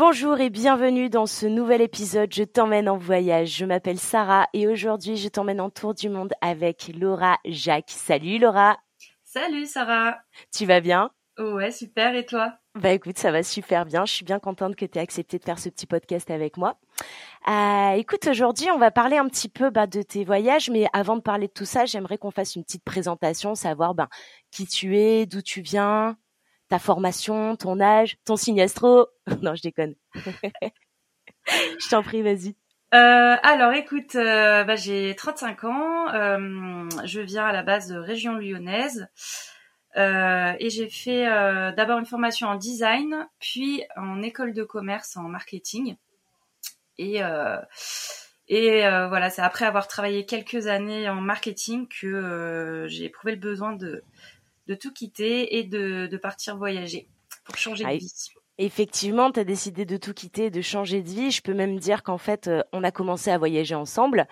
Bonjour et bienvenue dans ce nouvel épisode Je t'emmène en voyage. Je m'appelle Sarah et aujourd'hui je t'emmène en tour du monde avec Laura Jacques. Salut Laura, Salut Sarah. tu vas bien? Ouais, super. Et toi? Bah écoute, ça va super bien. Je suis bien contente que tu aies accepté de faire ce petit podcast avec moi. Euh, écoute, aujourd'hui on va parler un petit peu bah, de tes voyages, mais avant de parler de tout ça, j'aimerais qu'on fasse une petite présentation, savoir ben, qui tu es, d'où tu viens, ta formation, ton âge, ton signe astro. non, je déconne. je t'en prie, vas-y. euh, Alors, écoute, euh, bah, j'ai 35 ans. euh, je viens à la base de région lyonnaise. et j'ai fait d'abord une formation en design, puis en école de commerce en marketing. Et, et voilà, c'est après avoir travaillé quelques années en marketing que j'ai éprouvé le besoin de, de tout quitter et de, de partir voyager pour changer de Ah, vie. Effectivement, tu as décidé de tout quitter, de changer de vie. Je peux même dire qu'en fait, euh, on a commencé à voyager ensemble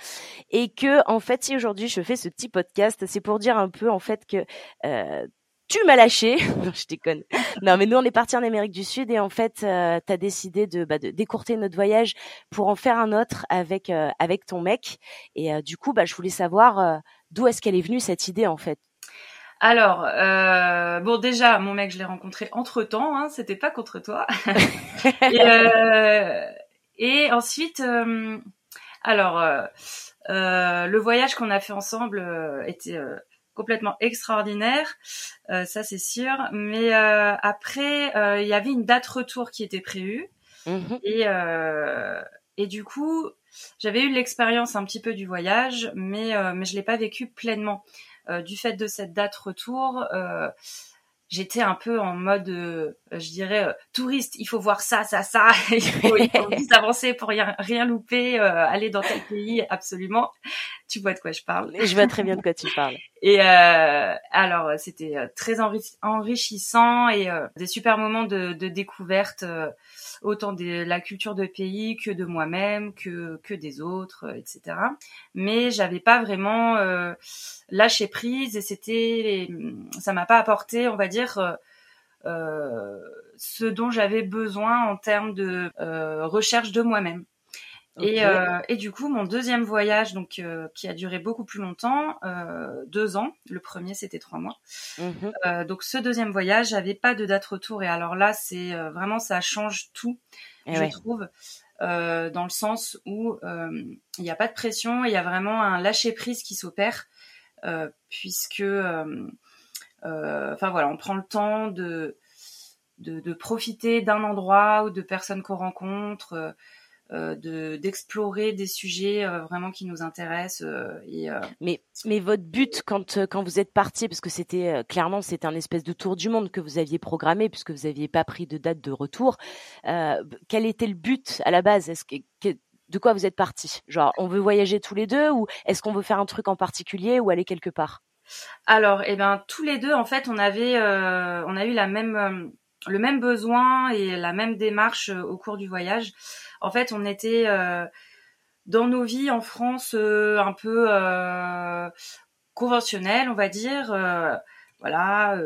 et que en fait, si aujourd'hui je fais ce petit podcast, c'est pour dire un peu en fait que euh, tu m'as lâché. non, je déconne. Non, mais nous on est parti en Amérique du Sud et en fait, tu as décidé de, bah, de décourter notre voyage pour en faire un autre avec euh, avec ton mec. Et euh, du coup, bah, je voulais savoir euh, d'où est-ce qu'elle est venue cette idée en fait? Alors, euh, bon, déjà, mon mec, je l'ai rencontré entre temps, hein, c'était pas contre toi. et, euh, et ensuite, euh, alors, le voyage qu'on a fait ensemble était complètement extraordinaire, euh, ça c'est sûr. Mais euh, après, euh, il y avait une date retour qui était prévue. Mhm. Et, euh, et du coup, j'avais eu l'expérience un petit peu du voyage, mais, euh, mais je l'ai pas vécu pleinement. Euh, du fait de cette date retour, euh, j'étais un peu en mode, euh, je dirais, euh, touriste. Il faut voir ça, ça, ça. il faut, il faut vite avancer pour rien, rien louper. euh, aller dans tel pays, absolument. Tu vois de quoi je parle. Je vois très bien de quoi tu parles. Et euh, alors, c'était euh, très enri- enrichissant et euh, des super moments de, de découverte, euh, autant de la culture de pays que de moi-même, que que des autres, euh, etc. Mais j'avais pas vraiment euh, lâché prise et c'était, ça m'a pas apporté, on va dire. Euh, ce dont j'avais besoin en termes de euh, recherche de moi-même. Et, euh, et du coup, mon deuxième voyage, donc euh, qui a duré beaucoup plus longtemps, euh, deux ans. Le premier, c'était trois mois. Euh, donc ce deuxième voyage, j'avais pas de date retour. Et alors là, c'est euh, vraiment ça change tout, Eh je ouais. trouve, euh, dans le sens où euh, il n'y a pas de pression, il y a vraiment un lâcher prise qui s'opère, euh, puisque, enfin voilà, on prend le temps de de, de profiter d'un endroit ou de personnes qu'on rencontre. euh, euh, de d'explorer des sujets euh, vraiment qui nous intéressent euh, et euh, Mais, mais votre but quand, euh, quand vous êtes parti, parce que c'était euh, clairement c'était un espèce de tour du monde que vous aviez programmé, puisque vous n'aviez pas pris de date de retour, euh, quel était le but à la base? Est-ce que- De quoi vous êtes parti? Genre, on veut voyager tous les deux ou est-ce qu'on veut faire un truc en particulier ou aller quelque part? Alors, eh ben, tous les deux, en fait, on avait, euh, on a eu la même, euh, le même besoin et la même démarche euh, au cours du voyage. En fait, on était euh, dans nos vies en France un peu conventionnelles, on va dire. voilà,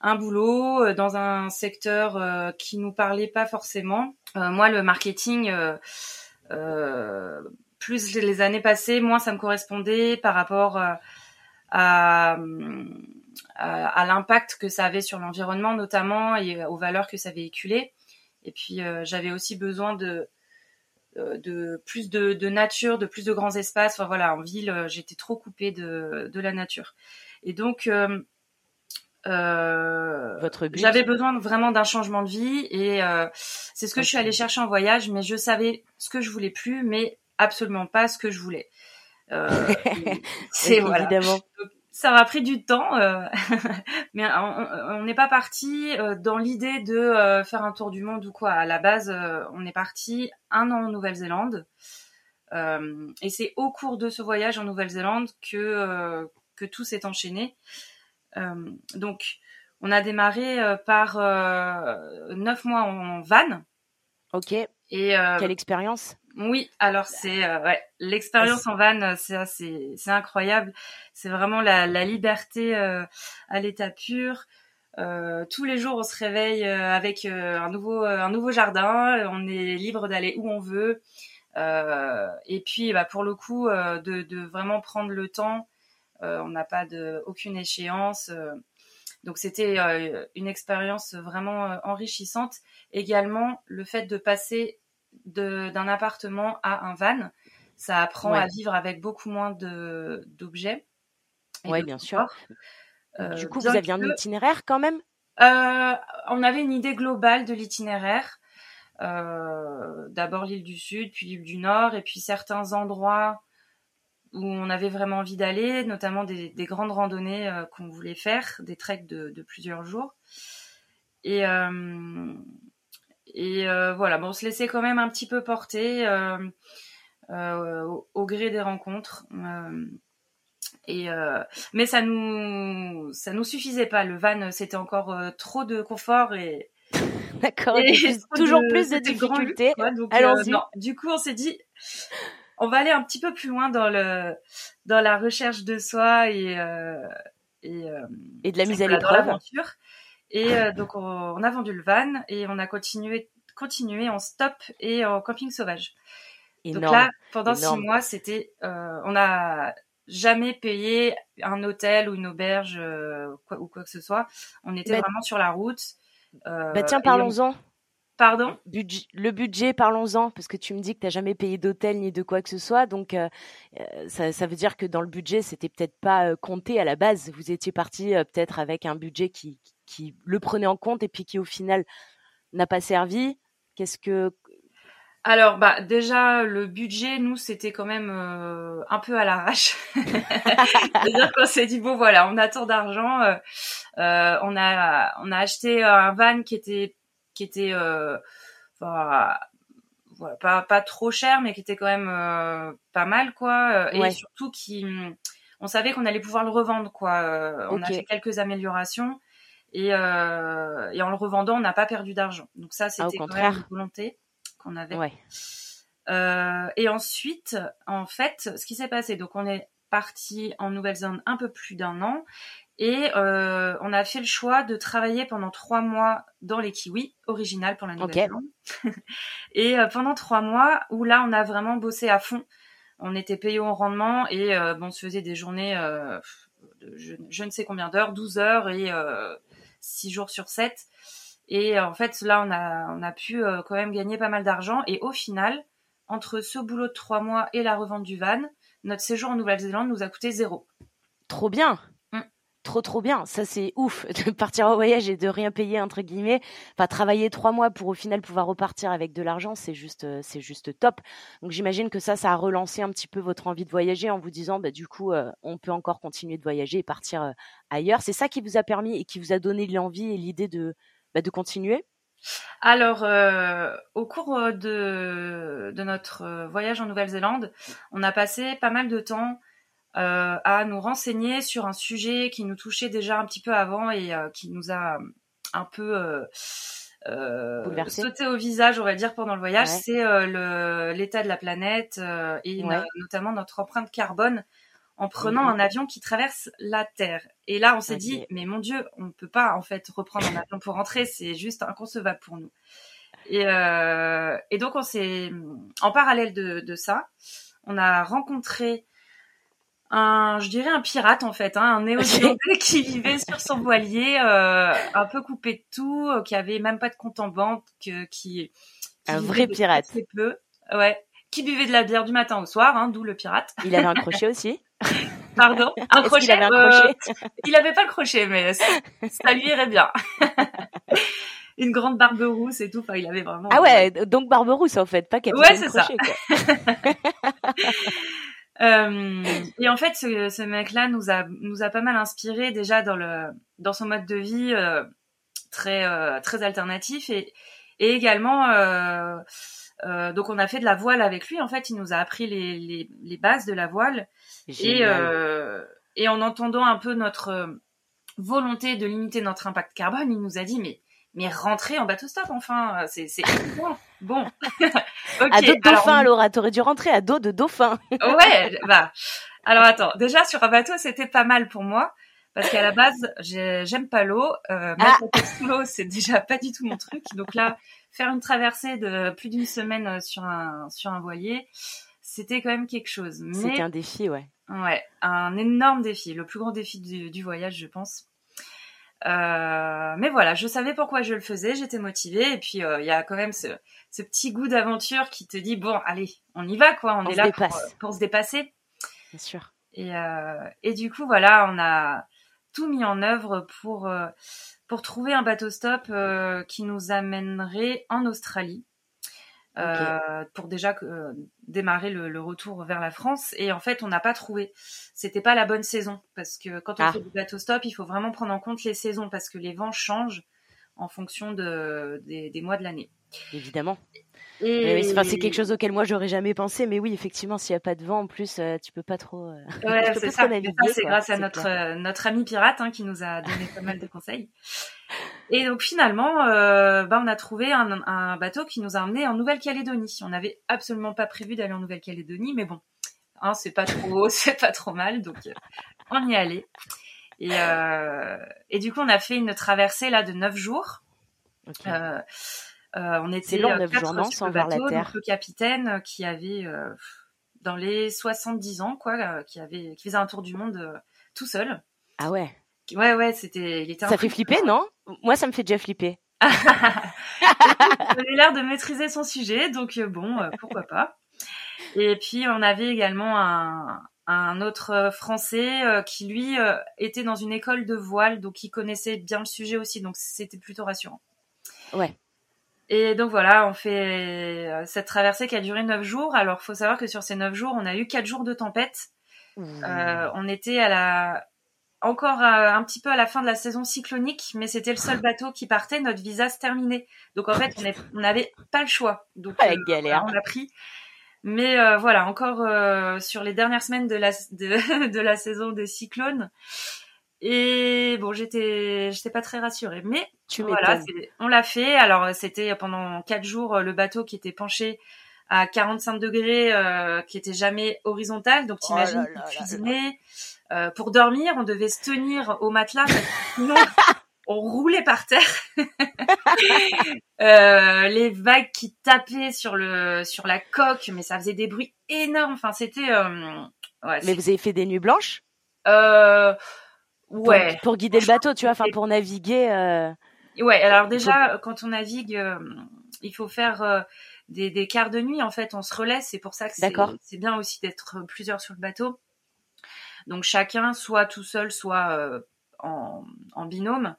un boulot dans un secteur qui nous parlait pas forcément. Moi, le marketing. plus les années passées, moins ça me correspondait par rapport euh, à, à, à l'impact que ça avait sur l'environnement notamment et aux valeurs que ça véhiculait. Et puis euh, j'avais aussi besoin de de plus de, de, nature, de plus de grands espaces. Enfin voilà, en ville, j'étais trop coupée de, de la nature. Et donc euh, Votre J'avais besoin vraiment d'un changement de vie et euh, c'est ce que je suis allée chercher en voyage, mais je savais ce que je voulais plus, mais absolument pas ce que je voulais. Euh, c'est voilà. Évidemment. ça m'a pris du temps, euh, mais on n'est pas parti euh, dans l'idée de faire un tour du monde ou quoi. À la base, on est parti un an en Nouvelle-Zélande. et c'est au cours de ce voyage en Nouvelle-Zélande que que tout s'est enchaîné. Euh, donc, on a démarré euh, par euh, neuf mois en van. Ok. Et quelle expérience? Oui, alors c'est ouais, l'expérience en van, c'est c'est incroyable. C'est vraiment la, la liberté à l'état pur. Euh, tous les jours, on se réveille avec un nouveau un nouveau jardin. On est libre d'aller où on veut. Euh, et puis, bah, pour le coup, de, de, vraiment prendre le temps euh, on n'a pas de aucune échéance. Euh. donc c'était euh, une expérience vraiment enrichissante. Également le fait de passer d'un appartement à un van, ça apprend à vivre avec beaucoup moins de d'objets. Oui, bien sûr. du coup, vous aviez un itinéraire quand même? On avait une idée globale de l'itinéraire. D'abord l'île du Sud, puis l'île du Nord, et puis certains endroits où on avait vraiment envie d'aller, notamment des, grandes randonnées euh, qu'on voulait faire, des treks de, plusieurs jours. Et, euh, et euh, voilà, bon, on se laissait quand même un petit peu porter au, gré des rencontres. et mais ça nous ça nous suffisait pas. Le van, c'était encore trop de confort et D'accord, toujours plus de difficultés. Allons-y. du coup, on s'est dit, on va aller un petit peu plus loin dans le dans la recherche de soi et euh, et, euh, et de la mise à l'épreuve. Et euh, donc on, a vendu le van et on a continué continué en stop et en camping sauvage. Donc là, pendant six mois, c'était on a jamais payé un hôtel ou une auberge quoi, ou quoi que ce soit. On était bah vraiment sur la route. bah tiens, parlons-en. Pardon? Le budget, parlons-en, parce que tu me dis que tu n'as jamais payé d'hôtel ni de quoi que ce soit. Donc, euh, euh, ça, veut dire que dans le budget, c'était peut-être pas euh, compté à la base. Vous étiez parti peut-être avec un budget qui, qui le prenait en compte et puis qui, au final, n'a pas servi. Qu'est-ce que. Alors, bah, déjà, le budget, nous, c'était quand même un peu à l'arrache. C'est-à-dire qu'on s'est dit, bon, voilà, on a tant d'argent. on, a, on a acheté un van qui était qui était euh, pas, pas trop cher, mais qui était quand même euh, pas mal, quoi. Et surtout qui, on savait qu'on allait pouvoir le revendre, quoi. Euh, on a fait quelques améliorations. Et, et en le revendant, on n'a pas perdu d'argent. Donc ça, ah, c'était quand même une volonté qu'on avait. et ensuite, en fait, ce qui s'est passé, donc on est parti en Nouvelle-Zélande un peu plus d'un an et euh, on a fait le choix de travailler pendant trois mois dans les kiwis, original pour la Nouvelle-Zélande. et euh, pendant trois mois, où là, on a vraiment bossé à fond. On était payé au rendement et euh, bon, on se faisait des journées, de je, ne sais combien d'heures, 12 heures et 6 jours sur 7. Et en fait, là, on a, on a pu quand même gagner pas mal d'argent. Et au final, entre ce boulot de trois mois et la revente du van, notre séjour en Nouvelle-Zélande nous a coûté zéro. Trop bien trop trop bien. Ça c'est ouf de partir en voyage et de rien payer entre guillemets. Enfin travailler trois mois pour au final pouvoir repartir avec de l'argent, c'est juste euh, c'est juste top. Donc j'imagine que ça ça a relancé un petit peu votre envie de voyager en vous disant bah du coup euh, on peut encore continuer de voyager et partir euh, ailleurs. C'est ça qui vous a permis et qui vous a donné l'envie et l'idée de bah, de continuer? Alors, au cours de, de notre voyage en Nouvelle-Zélande, on a passé pas mal de temps à nous renseigner sur un sujet qui nous touchait déjà un petit peu avant et euh, qui nous a un peu euh, sauté au visage, on va dire, pendant le voyage, c'est l'état de la planète et notamment notre empreinte carbone en prenant un avion qui traverse la Terre. Et là, on s'est dit, mais mon Dieu, on ne peut pas en fait reprendre un avion pour rentrer, c'est juste inconcevable pour nous. Et, et donc, on s'est, en parallèle de, de, ça, on a rencontré un, je dirais un pirate en fait, hein, un néo-zélandais qui vivait sur son voilier, euh, un peu coupé de tout, euh, qui avait même pas de compte en banque, qui, qui un vrai pirate. Très peu, ouais. qui buvait de la bière du matin au soir, hein, d'où le pirate. Il avait un crochet aussi. Pardon, un crochet. qu'il avait un euh, crochet? il avait pas le crochet, mais ça, ça lui irait bien. Une grande barbe rousse et tout. Enfin, il avait vraiment. Ah ouais, donc Barberousse en fait, pas Capitaine Ouais, c'est ça. Crochet. Quoi. Euh, et en fait, ce, ce mec-là nous a nous a pas mal inspiré déjà dans le dans son mode de vie euh, très euh, très alternatif et et également euh, euh, donc on a fait de la voile avec lui. En fait, il nous a appris les les, les bases de la voile et euh, et en entendant un peu notre volonté de limiter notre impact carbone, il nous a dit mais mais rentrez en bateau stop enfin c'est bon ok à dos de alors, dauphin, Laura, t'aurais dû rentrer à dos de dauphin. Ouais, bah. Alors attends, déjà sur un bateau, c'était pas mal pour moi parce qu'à la base, j'ai- j'aime pas l'eau. Euh, Ah. mettre la tête sous l'eau, c'est déjà pas du tout mon truc. Donc là, faire une traversée de plus d'une semaine euh, sur un sur un voilier, c'était quand même quelque chose. C'était un défi, ouais. ouais, un énorme défi, le plus grand défi du, du voyage, je pense. Euh, mais voilà, je savais pourquoi je le faisais, j'étais motivée et puis euh, il y a quand même ce, ce petit goût d'aventure qui te dit bon allez, on y va quoi, on, On est là pour, dépasse. pour se dépasser. Bien sûr. Et, euh, et du coup, voilà, on a tout mis en œuvre pour, euh, pour trouver un bateau stop euh, qui nous amènerait en Australie. Euh, pour déjà euh, démarrer le, le retour vers la France et en fait on n'a pas trouvé c'était pas la bonne saison parce que quand on Ah. fait du bateau stop il faut vraiment prendre en compte les saisons parce que les vents changent en fonction de, des, des mois de l'année Évidemment. et Mais oui, c'est- enfin, quelque chose auquel moi j'aurais jamais pensé, mais oui, effectivement, s'il y a pas de vent, en plus, euh, tu peux pas trop. euh, Ouais, c'est ça. c'est grâce à notre euh, notre ami pirate hein, qui nous a donné pas mal de conseils. Et donc finalement, euh, bah, on a trouvé un, un bateau qui nous a emmené en Nouvelle-Calédonie. On n'avait absolument pas prévu d'aller en Nouvelle-Calédonie, mais bon, hein, c'est pas trop, c'est pas trop mal, donc euh, on y est allé. Et, euh, et du coup, on a fait une traversée là de neuf jours. Euh, on était long, euh, neuf quatre jours, non, sur le la bateau, terre. donc le capitaine qui avait dans les 70 ans quoi, qui avait qui faisait un tour du monde tout seul. Ah ouais. Ouais ouais, c'était il était Ça fait flipper, non? Moi, ça me fait déjà flipper. Il avait l'air de maîtriser son sujet, donc euh, bon, euh, pourquoi pas. Et puis on avait également un un autre euh, français euh, qui lui euh, était dans une école de voile, donc il connaissait bien le sujet aussi, donc c'était plutôt rassurant. Ouais. Et donc voilà, on fait cette traversée qui a duré neuf jours. Alors faut savoir que sur ces neuf jours, on a eu quatre jours de tempête. On était à la encore à- un petit peu à la fin de la saison cyclonique, mais c'était le seul bateau qui partait. Notre visa se terminait, donc en fait on n'avait pas le choix. Donc Ah, la euh, galère. on l'a pris. Mais euh, voilà, encore euh, sur les dernières semaines de la de, de la saison des cyclones. Et bon, j'étais j'étais pas très rassurée, mais Tu voilà, on l'a fait. Alors c'était pendant quatre jours euh, le bateau qui était penché à 45 degrés, euh, qui était jamais horizontal. Donc Oh t'imagines là cuisiner, euh, pour dormir, on devait se tenir au matelas, sinon on roulait par terre. Euh, les vagues qui tapaient sur le sur la coque, mais ça faisait des bruits énormes. Enfin c'était euh, ouais, Mais vous avez fait des nuits blanches? Euh, pour, ouais. pour guider le bateau, tu vois, enfin pour naviguer. euh, Ouais, alors déjà, quand on navigue, il faut faire des, des quarts de nuit. En fait, on se relaisse. C'est pour ça que c'est bien aussi d'être plusieurs sur le bateau. Donc chacun, soit tout seul, soit euh, en, en binôme.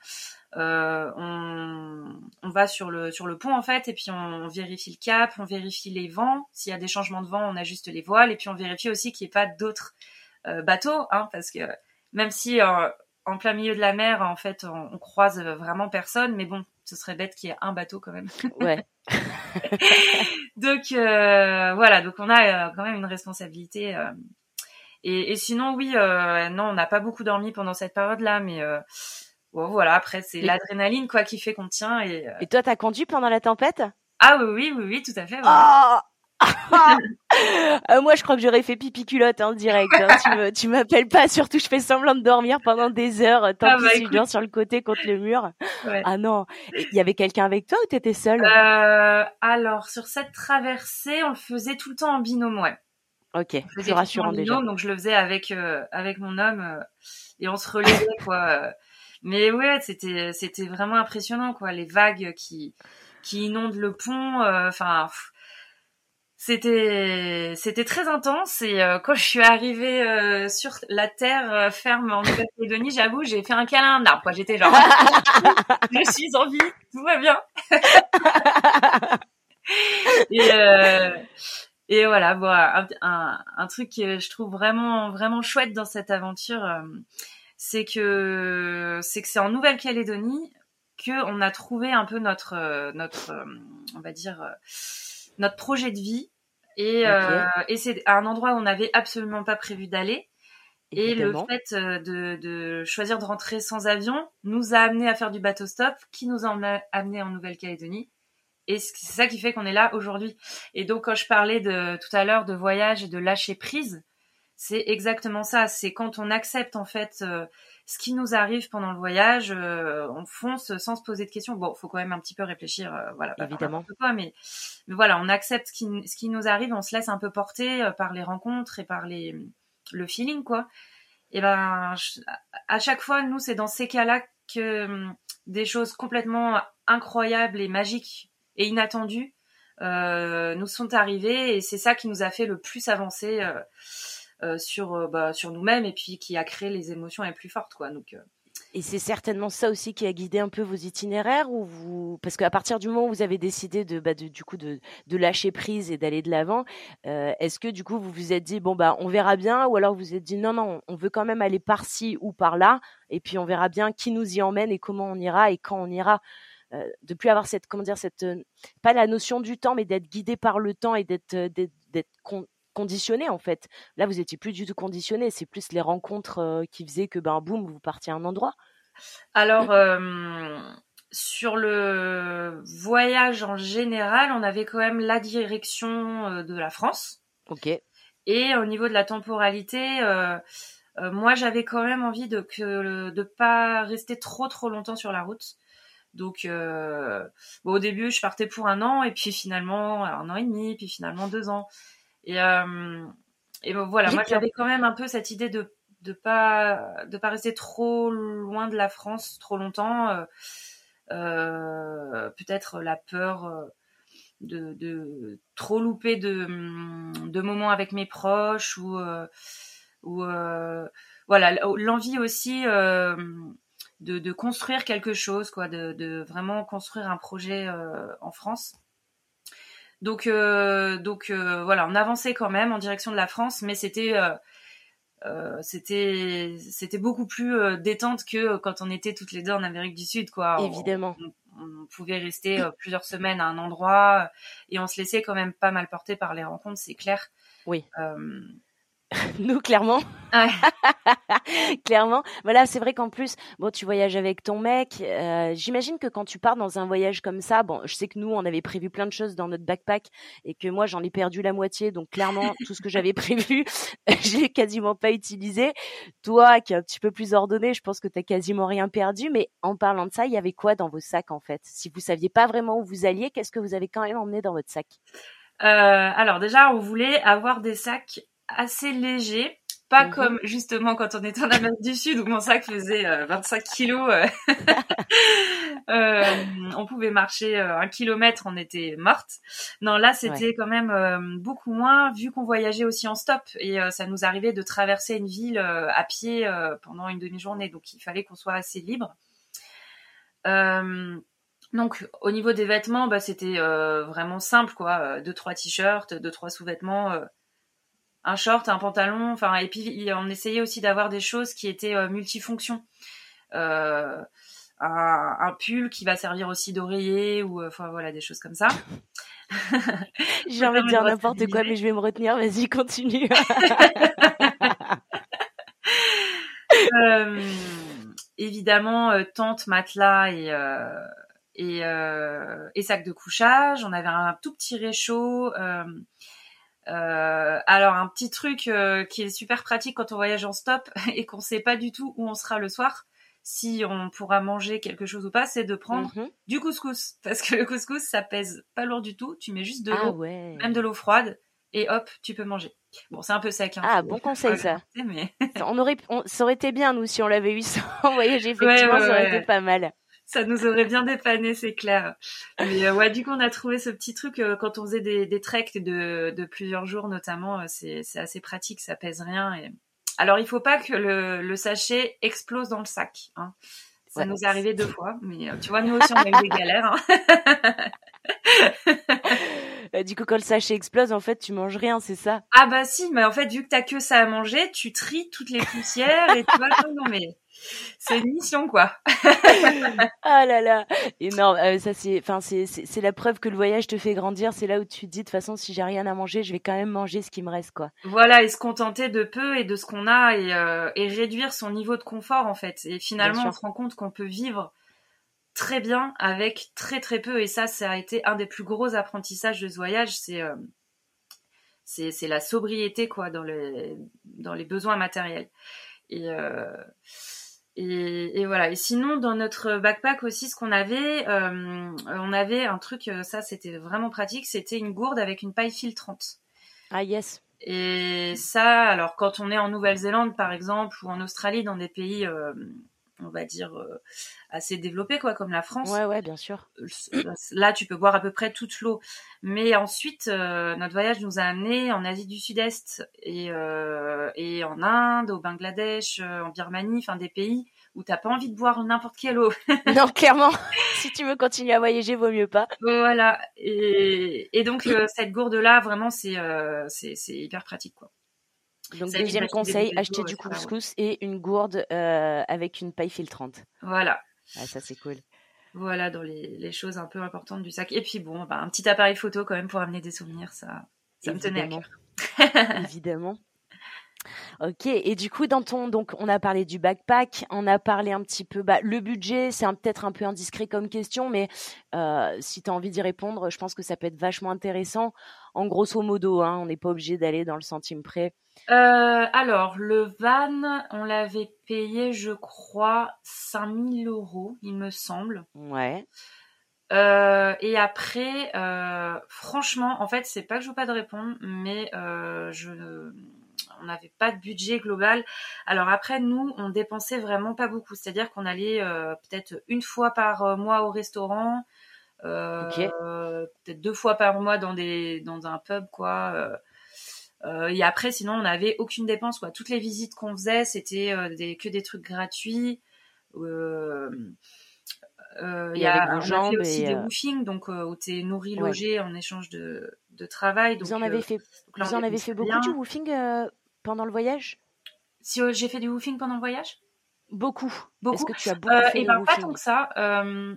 Euh, on, on va sur le sur le pont en fait, et puis on, on vérifie le cap, on vérifie les vents. S'il y a des changements de vent, on ajuste les voiles, et puis on vérifie aussi qu'il n'y ait pas d'autres euh, bateaux, hein, parce que même si euh, en plein milieu de la mer, en fait, on, on croise vraiment personne, mais bon, ce serait bête qu'il y ait un bateau quand même. Ouais. donc euh, voilà, donc on a euh, quand même une responsabilité. euh. Et, et sinon, oui, euh, non, on n'a pas beaucoup dormi pendant cette période-là, mais euh, bon, voilà, après c'est l'adrénaline quoi qui fait qu'on tient. Et euh, Et toi, t'as conduit pendant la tempête? Ah oui, oui, oui, oui, tout à fait. voilà. Ah Euh, moi, je crois que j'aurais fait pipi culotte en direct. hein. tu m'appelles pas. Surtout, je fais semblant de dormir pendant des heures. Tant Ah pis bah, si je écoute. dors sur le côté contre le mur. Ouais. Ah non. Il y avait quelqu'un avec toi ou t'étais seule? Euh, alors sur cette traversée, on le faisait tout le temps en binôme, ouais. Ok, temps rassurant en déjà. binôme, donc je le faisais avec euh, avec mon homme euh, et on se relayait quoi. Mais ouais, c'était c'était vraiment impressionnant quoi, les vagues qui qui inondent le pont. euh, Enfin, c'était c'était très intense et euh, quand je suis arrivée euh, sur la terre ferme en Nouvelle-Calédonie, j'avoue, j'ai fait un câlin à un arbre. J'étais genre, je suis en vie, tout va bien. et et voilà, bon, un, un, un, truc que je trouve vraiment vraiment chouette dans cette aventure, c'est que c'est que c'est en Nouvelle-Calédonie que on a trouvé un peu notre notre on va dire notre projet de vie. Et, euh, et c'est un endroit où on n'avait absolument pas prévu d'aller. Et le fait euh, de, de, choisir de rentrer sans avion nous a amené à faire du bateau stop, qui nous a amené en Nouvelle-Calédonie. Et c'est ça qui fait qu'on est là aujourd'hui. Et donc quand je parlais de tout à l'heure de voyage et de lâcher prise, c'est exactement ça. C'est quand on accepte en fait euh, ce qui nous arrive pendant le voyage, euh, on fonce sans se poser de questions. Bon, faut quand même un petit peu réfléchir, euh, voilà, évidemment. Quoi, mais, mais voilà, on accepte ce qui, ce qui nous arrive, on se laisse un peu porter euh, par les rencontres et par les le feeling, quoi. Et ben, à chaque fois, nous, c'est dans ces cas-là que hum, des choses complètement incroyables et magiques et inattendues euh, nous sont arrivées, et c'est ça qui nous a fait le plus avancer. Euh, euh, sur bah, sur nous-mêmes et puis qui a créé les émotions les plus fortes quoi donc et c'est certainement ça aussi qui a guidé un peu vos itinéraires ou vous parce qu'à partir du moment où vous avez décidé de, bah, du coup de, de, lâcher prise et d'aller de l'avant, est-ce que du coup vous vous êtes dit bon bah on verra bien ou alors vous vous êtes dit non non on veut quand même aller par-ci ou par-là et puis on verra bien qui nous y emmène et comment on ira et quand on ira? Euh, de plus avoir cette comment dire cette pas la notion du temps mais d'être guidé par le temps et d'être d'être conditionné en fait. Là, vous étiez plus du tout conditionné. C'est plus les rencontres euh, qui faisaient que ben boum, vous partiez à un endroit. Alors euh, sur le voyage en général, on avait quand même la direction euh, de la France. Ok. Et au niveau de la temporalité, moi j'avais quand même envie de que de pas rester trop trop longtemps sur la route. Donc, bon, au début, je partais pour un an, et puis finalement un an et demi, puis finalement deux ans. Et, euh, et voilà, moi j'avais quand même un peu cette idée de de pas de pas rester trop loin de la France trop longtemps. Euh, euh, peut-être la peur de, de trop louper de, de moments avec mes proches ou ou voilà l'envie aussi de, de construire quelque chose quoi de, de vraiment construire un projet en France donc, euh, donc euh, voilà, on avançait quand même en direction de la France, mais c'était euh, c'était c'était beaucoup plus détente que quand on était toutes les deux en Amérique du Sud, quoi. Évidemment. On, pouvait rester plusieurs semaines à un endroit et on se laissait quand même pas mal porter par les rencontres, c'est clair. Oui. Nous, clairement. clairement. Voilà, c'est vrai qu'en plus, bon, tu voyages avec ton mec. Euh, J'imagine que quand tu pars dans un voyage comme ça, bon, je sais que nous, on avait prévu plein de choses dans notre backpack et que moi, j'en ai perdu la moitié. Donc, clairement, tout ce que j'avais prévu, j'ai quasiment pas utilisé. Toi, qui es un petit peu plus ordonné, je pense que tu quasiment rien perdu. Mais en parlant de ça, il y avait quoi dans vos sacs, en fait? Si vous saviez pas vraiment où vous alliez, qu'est-ce que vous avez quand même emmené dans votre sac? Euh, alors déjà, on voulait avoir des sacs assez léger. Pas mhm. comme justement quand on était en Amérique du Sud où mon sac faisait 25 euh, kilos. Euh. euh, on pouvait marcher euh, un kilomètre, on était morte. Non, là c'était quand même beaucoup moins vu qu'on voyageait aussi en stop et ça nous arrivait de traverser une ville à pied pendant une demi-journée, donc il fallait qu'on soit assez libre. donc au niveau des vêtements, bah, c'était vraiment simple quoi, deux trois t-shirts, deux trois sous-vêtements un short, un pantalon, enfin et puis on essayait aussi d'avoir des choses qui étaient euh, multifonctions. Euh, un, pull qui va servir aussi d'oreiller ou euh, enfin voilà des choses comme ça. J'ai envie de dire n'importe quoi mais je vais me retenir, vas-y continue. évidemment tente, matelas et et, et sac de couchage. On avait un tout petit réchaud. Euh, alors un petit truc euh, qui est super pratique quand on voyage en stop et qu'on sait pas du tout où on sera le soir, si on pourra manger quelque chose ou pas, c'est de prendre mhm. du couscous parce que le couscous ça pèse pas lourd du tout. Tu mets juste de ah l'eau, même de l'eau froide et hop, tu peux manger. Bon, c'est un peu sec. Hein, ah, bon conseil ça. Mais... on aurait, ça aurait été bien nous si on l'avait eu sans voyager. Effectivement, ça aurait été pas mal. Ça nous aurait bien dépanné, c'est clair. Mais euh, ouais, du coup, on a trouvé ce petit truc euh, quand on faisait des, des treks de, de plusieurs jours, notamment. Euh, c'est, assez pratique, ça pèse rien. Et... Alors, il faut pas que le, le sachet explose dans le sac. Hein. Ça nous est arrivé deux fois, mais tu vois, nous aussi, on a eu des galères. Hein. du coup, quand le sachet explose, en fait, tu manges rien, c'est ça? Ah bah si, mais en fait, vu que t'as que ça à manger, tu tries toutes les poussières et tu vois, non mais c'est une mission quoi. ah là là, énorme. Euh, ça c'est, enfin c'est, c'est la preuve que le voyage te fait grandir. C'est là où tu te dis de toute façon si j'ai rien à manger, je vais quand même manger ce qui me reste quoi. Voilà et se contenter de peu et de ce qu'on a et, euh, et réduire son niveau de confort en fait. Et finalement on se rend compte qu'on peut vivre très bien avec très très peu et ça ça a été un des plus gros apprentissages de ce voyage. C'est euh, c'est, c'est la sobriété quoi dans les dans les besoins matériels. Et et, et, voilà. Et sinon, dans notre backpack aussi, ce qu'on avait, euh, on avait un truc, euh, ça c'était vraiment pratique, c'était une gourde avec une paille filtrante. Ah yes. Et ça, alors quand on est en Nouvelle-Zélande par exemple ou en Australie, dans des pays euh, on va dire euh, assez développé quoi comme la France. Ouais ouais bien sûr. Euh, là tu peux boire à peu près toute l'eau. Mais ensuite euh, notre voyage nous a amené en Asie du Sud-Est et et en Inde au Bangladesh en Birmanie enfin des pays où t'as pas envie de boire n'importe quelle eau. Non clairement. Si tu veux continuer à voyager vaut mieux pas. Voilà. Et, et donc cette gourde là vraiment c'est c'est c'est hyper pratique quoi donc deuxième conseil, acheter du couscous et une gourde euh, avec une paille filtrante. Voilà. Ah, ça c'est cool. Voilà, dans les, les, choses un peu importantes du sac. Et puis bon, bah, un petit appareil photo quand même pour amener des souvenirs, ça, ça me tenait à cœur. Évidemment. Ok, et du coup, dans ton, donc, on a parlé du backpack, on a parlé un petit peu, bah, le budget, c'est peut-être un peu indiscret comme question, mais euh, si tu as envie d'y répondre, je pense que ça peut être vachement intéressant. En grosso modo, hein, on n'est pas obligé d'aller dans le centime près. Euh, alors, le van, on l'avait payé, je crois, 5000 euros, il me semble. Ouais. Euh, et après, franchement, en fait, c'est pas que je veux pas de répondre, mais je on n'avait pas de budget global. Alors après, nous, on dépensait vraiment pas beaucoup. C'est-à-dire qu'on allait euh, peut-être une fois par euh, mois au restaurant, euh, peut-être deux fois par mois dans des dans un pub, quoi. et après, sinon, on n'avait aucune dépense. Quoi. Toutes les visites qu'on faisait, c'était des, que des trucs gratuits. Euh, il y a, on a fait aussi des woofing, donc où tu es nourri, logé en échange de, de travail. Donc, vous en avez fait, vous en avez fait beaucoup du woofing pendant le voyage? Si euh, j'ai fait du woofing pendant le voyage? Beaucoup. Beaucoup? Est-ce que tu as beaucoup euh, fait et ben, Pas tant que ça. Euh,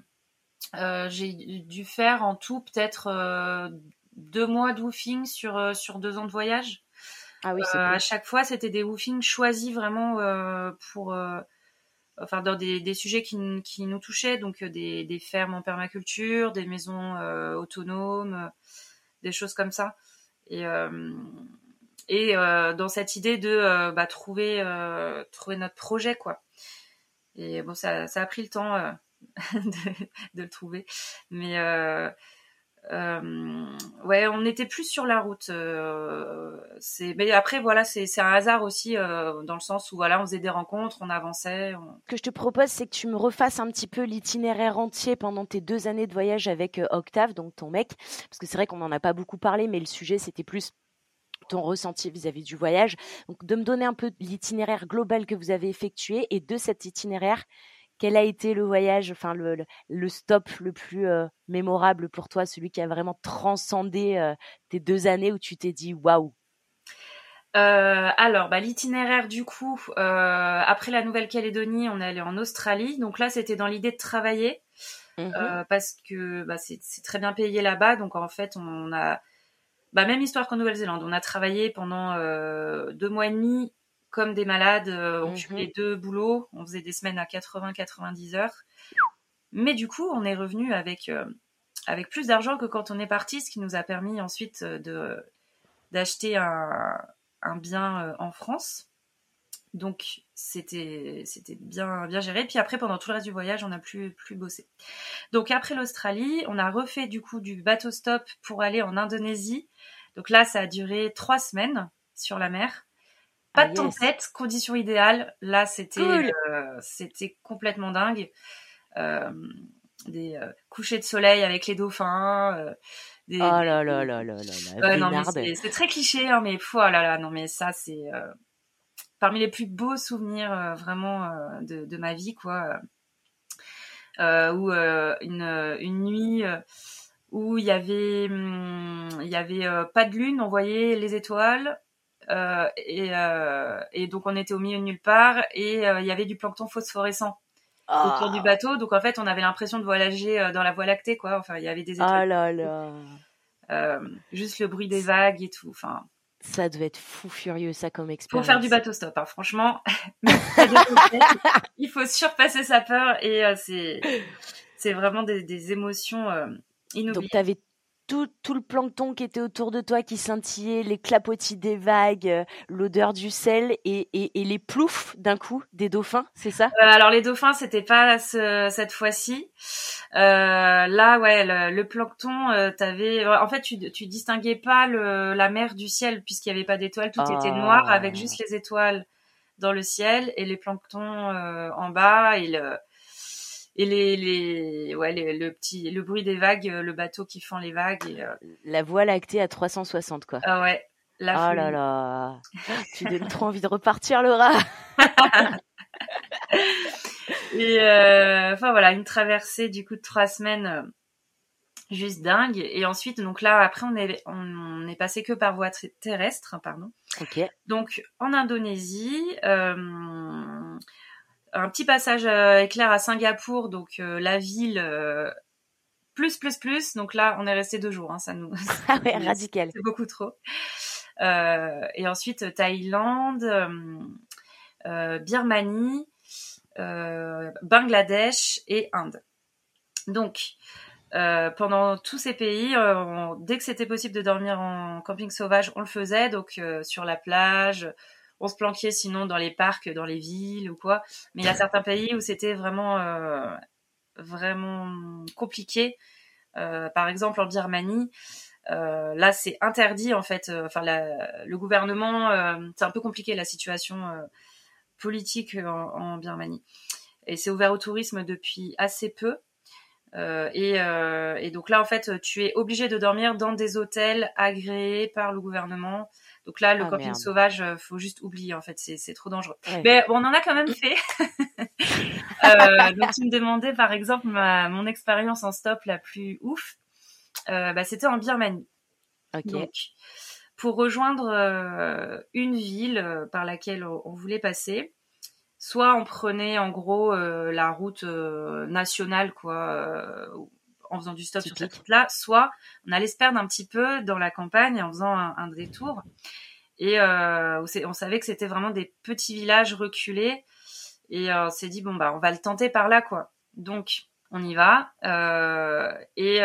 j'ai dû faire en tout peut-être deux mois de woofing sur, sur deux ans de voyage. Ah oui, à chaque fois, c'était des woofings choisis vraiment pour enfin dans des, des sujets qui, qui, nous touchaient, donc des, des, fermes en permaculture, des maisons autonomes, des choses comme ça. Et, et euh, dans cette idée de euh, bah, trouver euh, trouver notre projet quoi. Et bon ça, ça a pris le temps de, le trouver. Mais ouais on était plus sur la route c'est mais après voilà c'est c'est un hasard aussi dans le sens où voilà on faisait des rencontres on avançait ce que je te propose c'est que tu me refasses un petit peu l'itinéraire entier pendant tes deux années de voyage avec Octave donc ton mec parce que c'est vrai qu'on n'en a pas beaucoup parlé mais le sujet c'était plus ton ressenti vis-à-vis du voyage. Donc, de me donner un peu l'itinéraire global que vous avez effectué et de cet itinéraire, quel a été le voyage, enfin le, le, stop le plus euh, mémorable pour toi, celui qui a vraiment transcendé euh, tes deux années où tu t'es dit waouh? Euh, alors, bah, l'itinéraire du coup, après la Nouvelle-Calédonie, on est allé en Australie. Donc là, c'était dans l'idée de travailler mmh parce que bah, c'est très bien payé là-bas. Donc en fait, on a bah, même histoire qu'en Nouvelle-Zélande. On a travaillé pendant euh, deux mois et demi comme des malades. Euh, on mmh. les deux boulots. On faisait des semaines à 80-90 heures. Mais du coup, on est revenu avec euh, avec plus d'argent que quand on est parti, ce qui nous a permis ensuite de d'acheter un, un bien en France. Donc c'était c'était bien bien géré. Puis après pendant tout le reste du voyage, on n'a plus plus bossé. Donc après l'Australie, on a refait du coup du bateau stop pour aller en Indonésie. Donc là, ça a duré trois semaines sur la mer. Pas de ah, tempête, conditions idéales. Là, c'était euh, c'était complètement dingue. des couchers de soleil avec les dauphins. Des, oh là là là là là c'est très cliché, hein, mais oh là là, non mais ça c'est parmi les plus beaux souvenirs vraiment de, de, ma vie quoi. où une, une nuit où il y avait hum, il y avait pas de lune, on voyait les étoiles euh, et, euh, et, donc on était au milieu de nulle part et euh, il y avait du plancton phosphorescent autour du ah. bateau. Donc en fait, on avait l'impression de voyager dans la Voie lactée, quoi. Enfin, il y avait des étoiles. Ah là là. Euh, juste le bruit des vagues et tout. Enfin. Ça devait être fou furieux ça comme expérience. Pour faire du bateau stop, hein, franchement, il faut surpasser sa peur et c'est c'est vraiment des, des émotions inoubliables. Donc t'avais tout, tout, le plancton qui était autour de toi qui scintillait, les clapotis des vagues, euh, l'odeur du sel et, et, et les ploufs d'un coup des dauphins, c'est ça? Euh, Alors les dauphins, c'était pas ce, cette fois-ci. Euh, là, ouais, le, plancton, euh, t'avais, en fait, tu, tu distinguais pas le, la mer du ciel puisqu'il y avait pas d'étoiles, tout était noir avec juste les étoiles dans le ciel et les planctons en bas et le et les, les ouais le petit le bruit des vagues euh, le bateau qui fend les vagues et, euh, la voie lactée à 360 quoi. Ah ouais la oh là là. Tu donnes trop envie de repartir rat et euh, enfin voilà une traversée du coup de trois semaines juste dingue. Et ensuite donc là après on est on, est passé que par voie terrestre pardon. Ok. Donc en Indonésie euh, un petit passage euh, éclair à Singapour, donc euh, la ville euh, plus plus plus. Donc là, on est resté deux jours. Hein, ça nous ah ouais, radical. C'est beaucoup trop. et ensuite Thaïlande, Birmanie, Bangladesh et Inde. Donc pendant tous ces pays, dès que c'était possible de dormir en camping sauvage, on le faisait. Donc sur la plage, on se planquait sinon dans les parcs, dans les villes ou quoi. Mais il y a certains pays où c'était vraiment euh, vraiment compliqué. Euh, par exemple en Birmanie, euh, là c'est interdit en fait. Enfin le gouvernement, c'est un peu compliqué la situation politique en, Birmanie. Et c'est ouvert au tourisme depuis assez peu. et, et, donc là, en fait, tu es obligé de dormir dans des hôtels agréés par le gouvernement donc là, le ah, camping sauvage, euh, faut juste oublier en fait, c'est trop dangereux. Mais on en a quand même fait. euh, donc tu me demandais par exemple ma, mon expérience en stop la plus ouf, euh, bah, c'était en Birmanie. Donc pour rejoindre euh, une ville euh, par laquelle on, voulait passer, soit on prenait en gros la route nationale quoi en faisant du stop sur cette route-là, soit on allait se perdre un petit peu dans la campagne en faisant un, détour. Et euh, on savait que c'était vraiment des petits villages reculés. Et euh, on s'est dit, bon, bah, on va le tenter par là, quoi. Donc, on y va. Euh, et,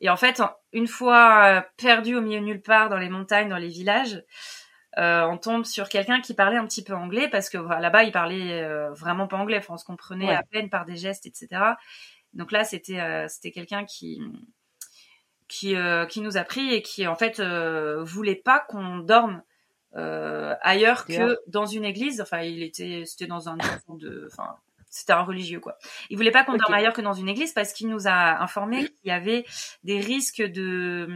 et en fait, une fois perdu au milieu de nulle part dans les montagnes, dans les villages, on tombe sur quelqu'un qui parlait un petit peu anglais parce que là-bas, il parlait vraiment pas anglais. Enfin, on se comprenait à peine par des gestes, etc. Donc là, c'était euh, c'était quelqu'un qui qui euh, qui nous a pris et qui en fait euh, voulait pas qu'on dorme ailleurs que dans une église. Enfin, il était c'était dans un de enfin c'était un religieux quoi. Il voulait pas qu'on dorme ailleurs que dans une église parce qu'il nous a informé qu'il y avait des risques de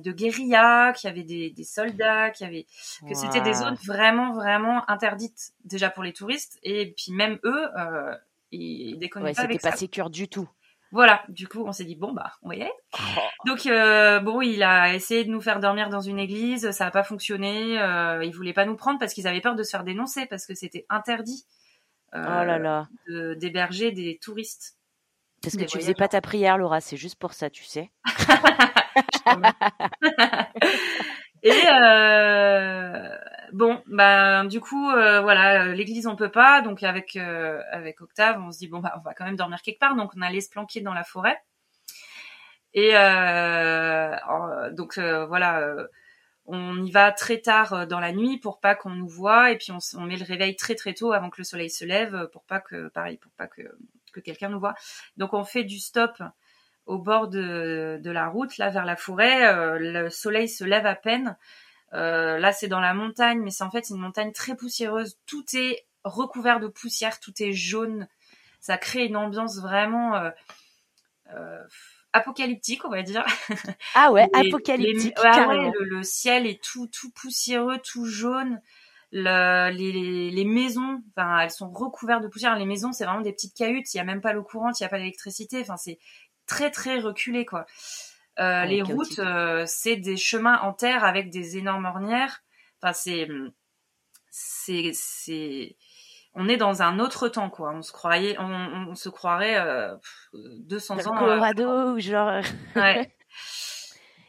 de guérilla, qu'il y avait des, des soldats, qu'il y avait que c'était des zones vraiment vraiment interdites déjà pour les touristes et puis même eux euh, ils déconnaient ouais, pas avec pas sécure du tout. Voilà, du coup, on s'est dit bon bah, on va y aller. Oh. Donc euh, bon, il a essayé de nous faire dormir dans une église, ça n'a pas fonctionné. Euh, il voulait pas nous prendre parce qu'ils avaient peur de se faire dénoncer parce que c'était interdit euh, oh là là. d'héberger des touristes. Parce que tu faisais pas ta prière, Laura, c'est juste pour ça, tu sais. Et euh, bon, bah du coup, euh, voilà, l'église on peut pas, donc avec euh, avec Octave, on se dit bon bah on va quand même dormir quelque part, donc on allait se planquer dans la forêt. Et donc voilà, on y va très tard dans la nuit pour pas qu'on nous voit, et puis on, met le réveil très très tôt avant que le soleil se lève pour pas que pareil pour pas que que quelqu'un nous voit. Donc on fait du stop au bord de, la route, là vers la forêt. Euh, le soleil se lève à peine. Euh, là, c'est dans la montagne, mais c'est en fait une montagne très poussiéreuse. Tout est recouvert de poussière, tout est jaune. ça crée une ambiance vraiment apocalyptique, on va dire. Ah ouais, apocalyptique. le, ciel est tout tout poussiéreux, tout jaune. Le, les, les, maisons, enfin, elles sont recouvertes de poussière. Les maisons, c'est vraiment des petites cahutes. Il y a même pas l'eau courante, il y a pas d'électricité. Enfin, c'est très très reculé, quoi. Euh, les routes, euh, c'est des chemins en terre avec des énormes ornières. Enfin, c'est c'est c'est on est dans un autre temps, quoi. On se croyait, on, se croirait euh, 200 ans. Colorado, ou genre. Ouais.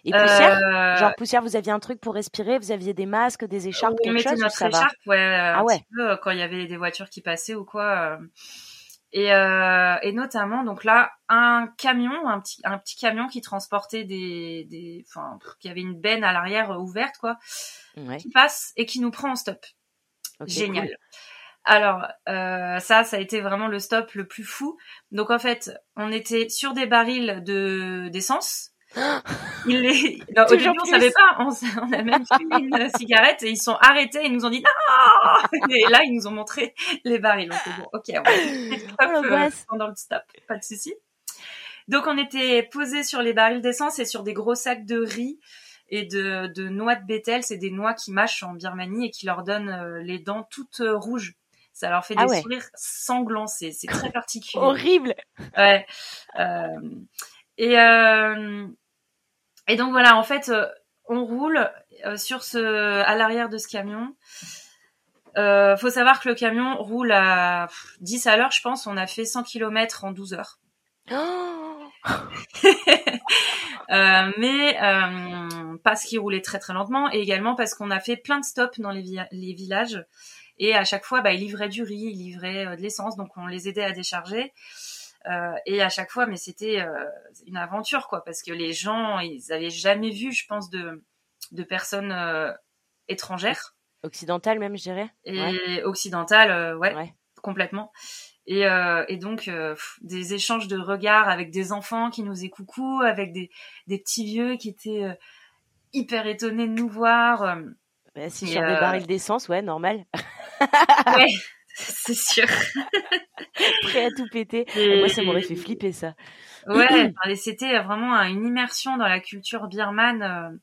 Et poussière? Euh, Genre poussière, vous aviez un truc pour respirer, vous aviez des masques, des écharpes, on quelque chose notre ça écharpe, ouais, ah ouais. Peu, euh, quand il y avait des voitures qui passaient ou quoi. Euh. Et, et notamment, donc là, un camion, un petit, un petit camion qui transportait des, des, enfin, qui avait une benne à l'arrière ouverte, quoi, qui passe et qui nous prend en stop. Génial. Alors euh, ça, ça a été vraiment le stop le plus fou. Donc en fait, on était sur des barils de d'essence. Il est... au début, on savait pas. On, a même fumé une cigarette et ils sont arrêtés. et Ils nous ont dit non. Et là, ils nous ont montré les barils. Donc bon, ok, on va oh, euh, pendant le stop, pas de souci. Donc on était posé sur les barils d'essence et sur des gros sacs de riz et de, de noix de bétel. C'est des noix qui mâchent en Birmanie et qui leur donnent euh, les dents toutes rouges. Ça leur fait ah des sourires sanglants. C'est, très particulier. Horrible. Ouais. Euh, et, euh, et donc voilà, en fait, euh, on roule sur ce, à l'arrière de ce camion. Euh, faut savoir que le camion roule à 10 à l'heure, je pense. On a fait 100 km en 12 heures. Oh euh, mais euh, parce qu'il roulait très très lentement et également parce qu'on a fait plein de stops dans les, les villages et à chaque fois, bah, ils livraient du riz, ils livraient euh, de l'essence, donc on les aidait à décharger. Euh, et à chaque fois, mais c'était une aventure, quoi, parce que les gens, ils avaient jamais vu, je pense, de, de personnes euh, étrangères. Occidentales même, je dirais. Et occidentales, ouais, ouais, complètement. Et, et donc des échanges de regards avec des enfants qui nous faisaient coucou, avec des, des petits vieux qui étaient hyper étonnés de nous voir. Bah, si sur des barils d'essence, ouais, normal. ouais, c'est sûr. Prêt à tout péter. Moi, ça m'aurait fait flipper ça. Ouais, c'était vraiment une immersion dans la culture birmane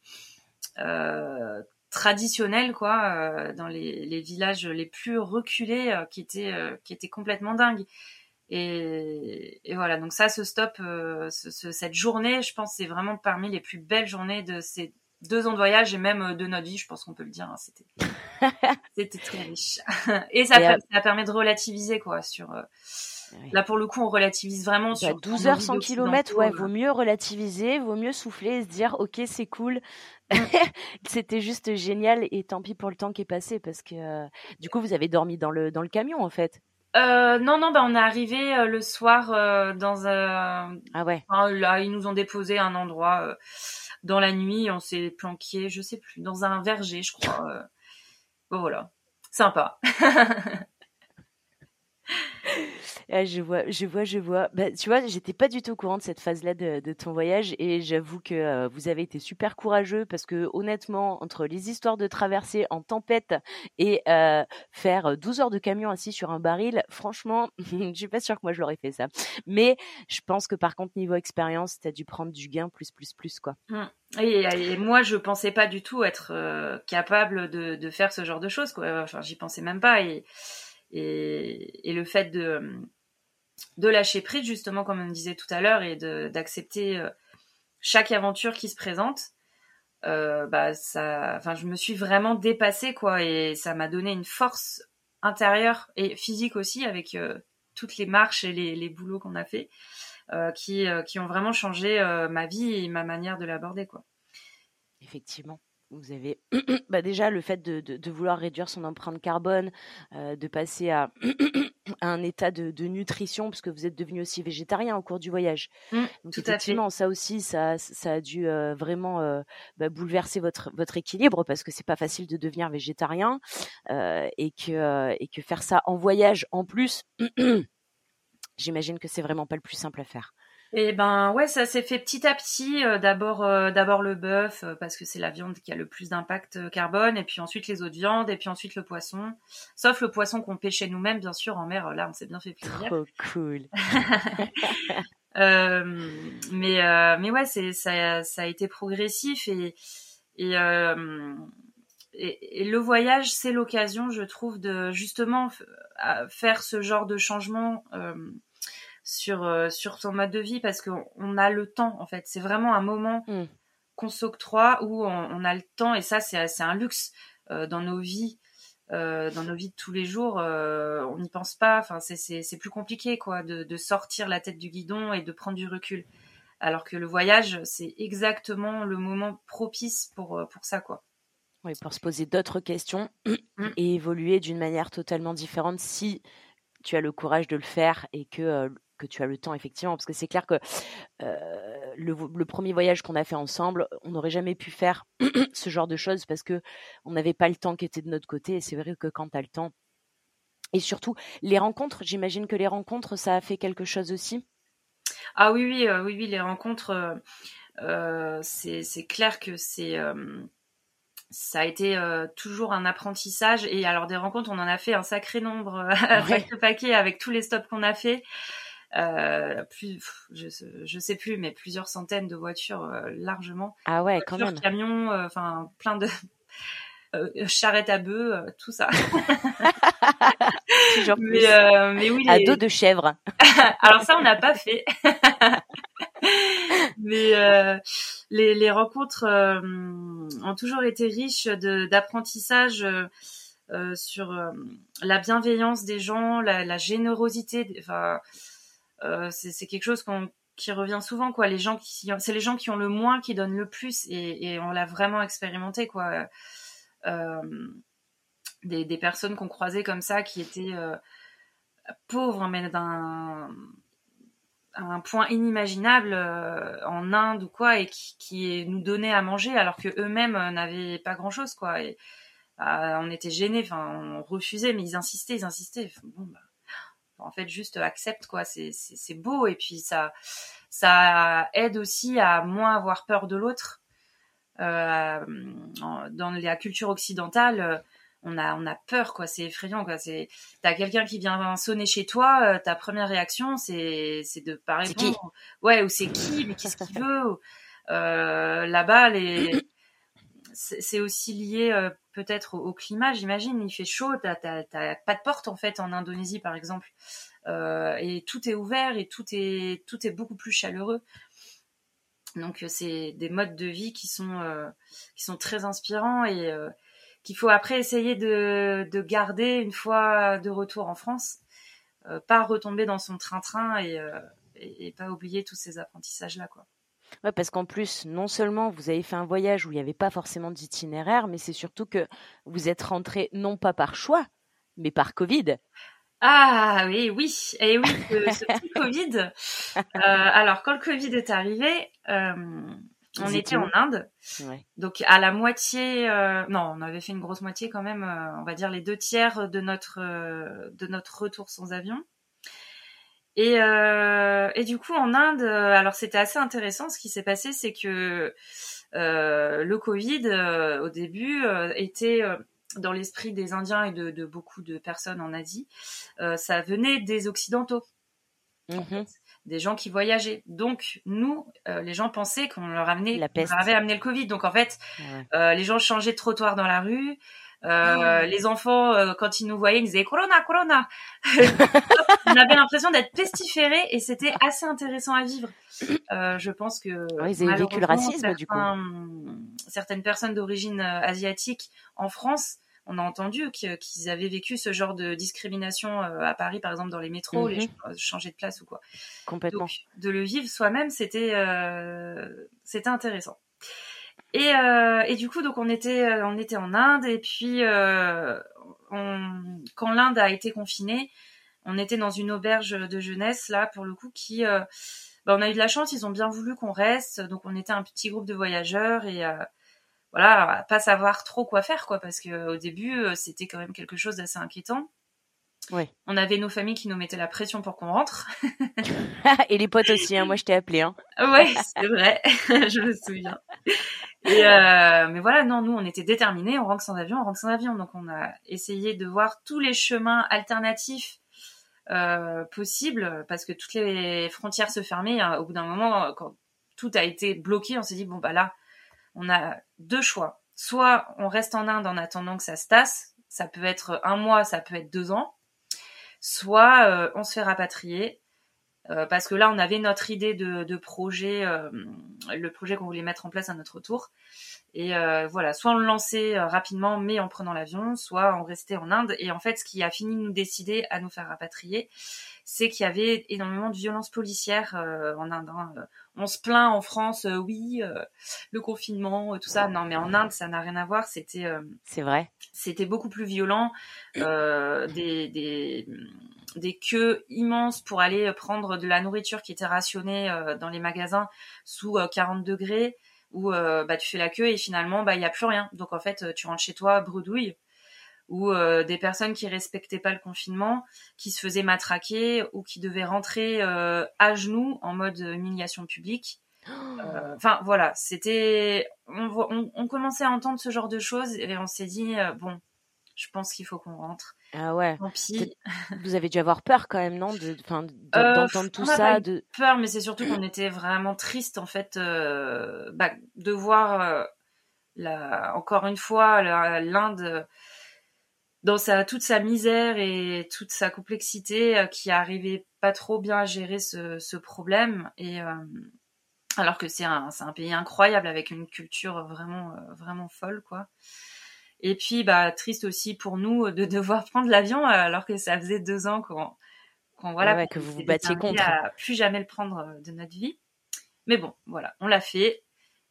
euh, euh traditionnelle, quoi, euh, dans les, les, villages les plus reculés, euh, qui étaient qui étaient complètement dingues. Et, et, voilà, donc ça, ce stop, ce, cette journée, je pense, c'est vraiment parmi les plus belles journées de ces deux ans de voyage et même euh, de notre vie, je pense qu'on peut le dire. Hein, c'était, c'était très riche. et ça, ça permet de relativiser quoi sur. Euh, là pour le coup, on relativise vraiment bah, sur 12 heures 100 km. Ouais, vaut mieux relativiser, vaut mieux souffler et se dire ok c'est cool. Mm. c'était juste génial et tant pis pour le temps qui est passé parce que euh, du coup vous avez dormi dans le dans le camion en fait. Euh, non, non, bah on est arrivé le soir dans un. Ah ouais. là, ils nous ont déposé un endroit dans la nuit, on s'est planqué, je sais plus, dans un verger, je crois. Euh. Bon voilà, sympa. Ah, je vois, je vois, je vois. Bah, tu vois, j'étais pas du tout au courant de cette phase-là de, ton voyage et j'avoue que euh, vous avez été super courageux parce que honnêtement, entre les histoires de traverser en tempête et euh, faire 12 heures de camion assis sur un baril, franchement, je suis pas sûre que moi je l'aurais fait ça. Mais je pense que par contre, niveau expérience, tu as dû prendre du gain plus, plus, plus, quoi. Mmh. Et, moi, je pensais pas du tout être euh, capable de, faire ce genre de choses, quoi. Enfin, j'y pensais même pas et le fait de, de lâcher prise, justement, comme on disait tout à l'heure, et d'accepter euh, chaque aventure qui se présente, euh, bah ça, enfin, je me suis vraiment dépassée, quoi, et ça m'a donné une force intérieure et physique aussi avec euh, toutes les marches et les, les boulots qu'on a fait, euh, qui, euh, qui ont vraiment changé ma vie et ma manière de l'aborder, quoi. Effectivement vous avez bah déjà le fait de, de, de, vouloir réduire son empreinte carbone, euh, de passer à, un état de, de, nutrition, puisque vous êtes devenu aussi végétarien au cours du voyage. Mmh, Donc tout effectivement, ça aussi, ça, ça a dû euh, vraiment euh, bah, bouleverser votre, votre équilibre, parce que c'est pas facile de devenir végétarien et que et que faire ça en voyage en plus, j'imagine que c'est vraiment pas le plus simple à faire. Et ben ouais, ça s'est fait petit à petit. Euh, d'abord, euh, d'abord le bœuf euh, parce que c'est la viande qui a le plus d'impact carbone, et puis ensuite les autres viandes, et puis ensuite le poisson. Sauf le poisson qu'on pêchait nous-mêmes, bien sûr, en mer. Là, on s'est bien fait plaisir. Trop cool. mais mais ouais, c'est ça, ça a été progressif et et, et, et le voyage, c'est l'occasion, je trouve, de justement faire ce genre de changement euh, sur son mode de vie parce qu'on a le temps en fait. C'est vraiment un moment mm. qu'on s'octroie où on, a le temps et ça c'est c'est un luxe euh, dans nos vies. Euh, dans nos vies de tous les jours, on n'y pense pas. Enfin, c'est plus compliqué, quoi, de, de, sortir la tête du guidon et de prendre du recul. Alors que le voyage, c'est exactement le moment propice pour pour ça, quoi. Oui, pour se poser d'autres questions mm. et évoluer d'une manière totalement différente si tu as le courage de le faire et que que tu as le temps effectivement, parce que c'est clair que le, premier voyage qu'on a fait ensemble, on n'aurait jamais pu faire ce genre de choses parce que on n'avait pas le temps qui était de notre côté. Et c'est vrai que quand tu as le temps, et surtout les rencontres, j'imagine que les rencontres, ça a fait quelque chose aussi? Ah oui, oui, oui, oui, les rencontres, c'est clair que c'est ça a été toujours un apprentissage et alors des rencontres on en a fait un sacré nombre avec le paquet avec tous les stops qu'on a fait euh, plus, je, je sais plus, mais plusieurs centaines de voitures euh, largement. Ah ouais, quand même. Camions, euh, enfin plein de charrettes à bœufs, tout ça. Toujours mais, mais oui, à dos de chèvre. Alors ça, on n'a pas fait. mais les, les, rencontres ont toujours été riches d'apprentissage. sur la bienveillance des gens, la, la générosité, enfin c'est quelque chose qui revient souvent quoi. Les gens c'est les gens qui ont le moins qui donnent le plus et, on l'a vraiment expérimenté quoi. Euh, des, personnes qu'on croisait comme ça qui étaient euh, pauvres mais d'un un point inimaginable en Inde ou quoi et qui, nous donnaient à manger alors que eux-mêmes n'avaient pas grand chose quoi on était gênés enfin on refusait mais ils insistaient ils insistaient. Bon bah en fait juste accepte quoi. C'est c'est beau et puis ça ça aide aussi à moins avoir peur de l'autre. Euh, dans la culture occidentale on a on a peur quoi. C'est effrayant quoi. C'est t'as quelqu'un qui vient sonner chez toi euh, ta première réaction c'est c'est de pas répondre. Ouais ou c'est qui mais qu'est-ce qu'il veut? Euh, là-bas les c'est aussi lié euh, peut-être au, climat, j'imagine. Il fait chaud, t'as pas de porte en fait en Indonésie par exemple, euh, et tout est ouvert et tout est beaucoup plus chaleureux. Donc euh, c'est des modes de vie qui sont sont très inspirants et qu'il faut après essayer de, de, garder une fois de retour en France, pas retomber dans son train-train et, pas oublier tous ces apprentissages là quoi. Ouais, parce qu'en plus, non seulement vous avez fait un voyage où il n'y avait pas forcément d'itinéraire, mais c'est surtout que vous êtes rentré non pas par choix, mais par Covid. Ah oui, oui, et oui, ce, petit Covid. Euh, alors, quand le Covid est arrivé, euh, on était en Inde, donc à la moitié, euh, non, on avait fait une grosse moitié quand même, on va dire les deux tiers de notre de notre retour sans avion. Et, euh, et du coup, en Inde, euh, alors c'était assez intéressant. Ce qui s'est passé, c'est que euh, le Covid, euh, au début, euh, était dans l'esprit des Indiens et de, de, beaucoup de personnes en Asie. ça venait des Occidentaux. Mmh des gens qui voyageaient. Donc nous, les gens pensaient qu'on leur, amenait, la peste. avait amené le Covid. Donc en fait, les gens changeaient de trottoir dans la rue. Euh, ah. Les enfants, euh, quand ils nous voyaient, ils disaient Corona, Corona. on avait l'impression d'être pestiférés et c'était assez intéressant à vivre. Euh, je pense que ils avaient vécu le racisme du coup. Certaines personnes d'origine asiatique en France, on a entendu qu'ils avaient vécu ce genre de discrimination à Paris, par exemple dans les métros, les mhm. changer de place ou quoi. Complètement. de le vivre soi-même, c'était c'était intéressant. Et, euh, et du coup, donc on était, euh, on était en Inde et puis euh, on, quand l'Inde a été confinée, on était dans une auberge de jeunesse là pour le coup qui, bah, on a eu de la chance, ils ont bien voulu qu'on reste, donc on était un petit groupe de voyageurs et euh, voilà, pas savoir trop quoi faire quoi parce que au début c'était quand même quelque chose d'assez inquiétant. On avait nos familles qui nous mettaient la pression pour qu'on rentre. et les potes aussi, hein. moi je t'ai appelé. Hein. Ouais, c'est vrai, je me souviens. Et euh, mais voilà, non, nous on était déterminés, on rentre sans avion, on rentre sans avion, donc on a essayé de voir tous les chemins alternatifs euh, possibles parce que toutes les frontières se fermaient. Hein. Au bout d'un moment, quand tout a été bloqué, on s'est dit bon bah là, on a deux choix. Soit on reste en Inde en attendant que ça se tasse, ça peut être un mois, ça peut être deux ans. Soit euh, on se fait rapatrier euh, parce que là, on avait notre idée de, de projet, euh, le projet qu'on voulait mettre en place à notre tour. Et euh, voilà, soit on le lançait rapidement, mais en prenant l'avion, soit on restait en Inde. Et en fait, ce qui a fini de nous décider à nous faire rapatrier, c'est qu'il y avait énormément de violences policières en Inde. Hein. On se plaint en France, oui, le confinement, tout ça. Non, mais en Inde, ça n'a rien à voir. C'était, c'est vrai. C'était beaucoup plus violent. des, des des queues immenses pour aller prendre de la nourriture qui était rationnée euh, dans les magasins sous 40 euh, degrés où euh, bah, tu fais la queue et finalement bah il y a plus rien. Donc en fait tu rentres chez toi bredouille ou des personnes qui respectaient pas le confinement, qui se faisaient matraquer ou qui devaient rentrer à genoux en mode humiliation publique. Enfin voilà, c'était on, on, commençait à entendre ce genre de choses et on s'est dit bon, je pense qu'il faut qu'on rentre. Ah ouais. Tant pis. Vous avez dû avoir peur quand même, non, de, euh, d'entendre tout ça. De... Peur, mais c'est surtout qu'on était vraiment triste en fait euh, bah, de voir euh, la, encore une fois l'Inde dans sa toute sa misère et toute sa complexité qui arrivait pas trop bien à gérer ce, ce problème et alors que c'est un, c'est un pays incroyable avec une culture vraiment vraiment folle quoi. Et puis, bah, triste aussi pour nous de devoir prendre l'avion euh, alors que ça faisait deux ans qu'on, voilà, que vous vous battiez contre. À plus jamais le prendre euh, de notre vie. Mais bon, voilà, on l'a fait.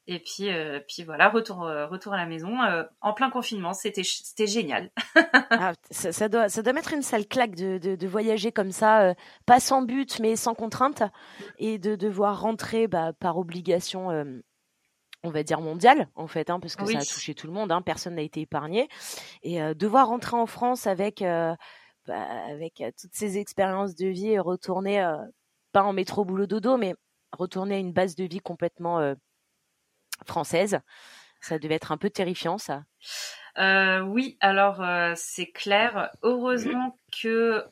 Et puis, euh, puis voilà, retour, retour à la maison en plein confinement. C'était, c'était génial. ah, ça, doit, ça doit mettre une sale claque de, de, de voyager comme ça, pas sans but mais sans contrainte, et de devoir rentrer bah, par obligation on va dire mondial en fait, hein, parce que ça a touché tout le monde, hein, personne n'a été épargné. Et euh, devoir rentrer en France avec euh, bah, avec euh, toutes ces expériences de vie et retourner pas en métro boulot dodo, mais retourner à une base de vie complètement française, ça devait être un peu terrifiant ça. oui, alors c'est clair. Heureusement que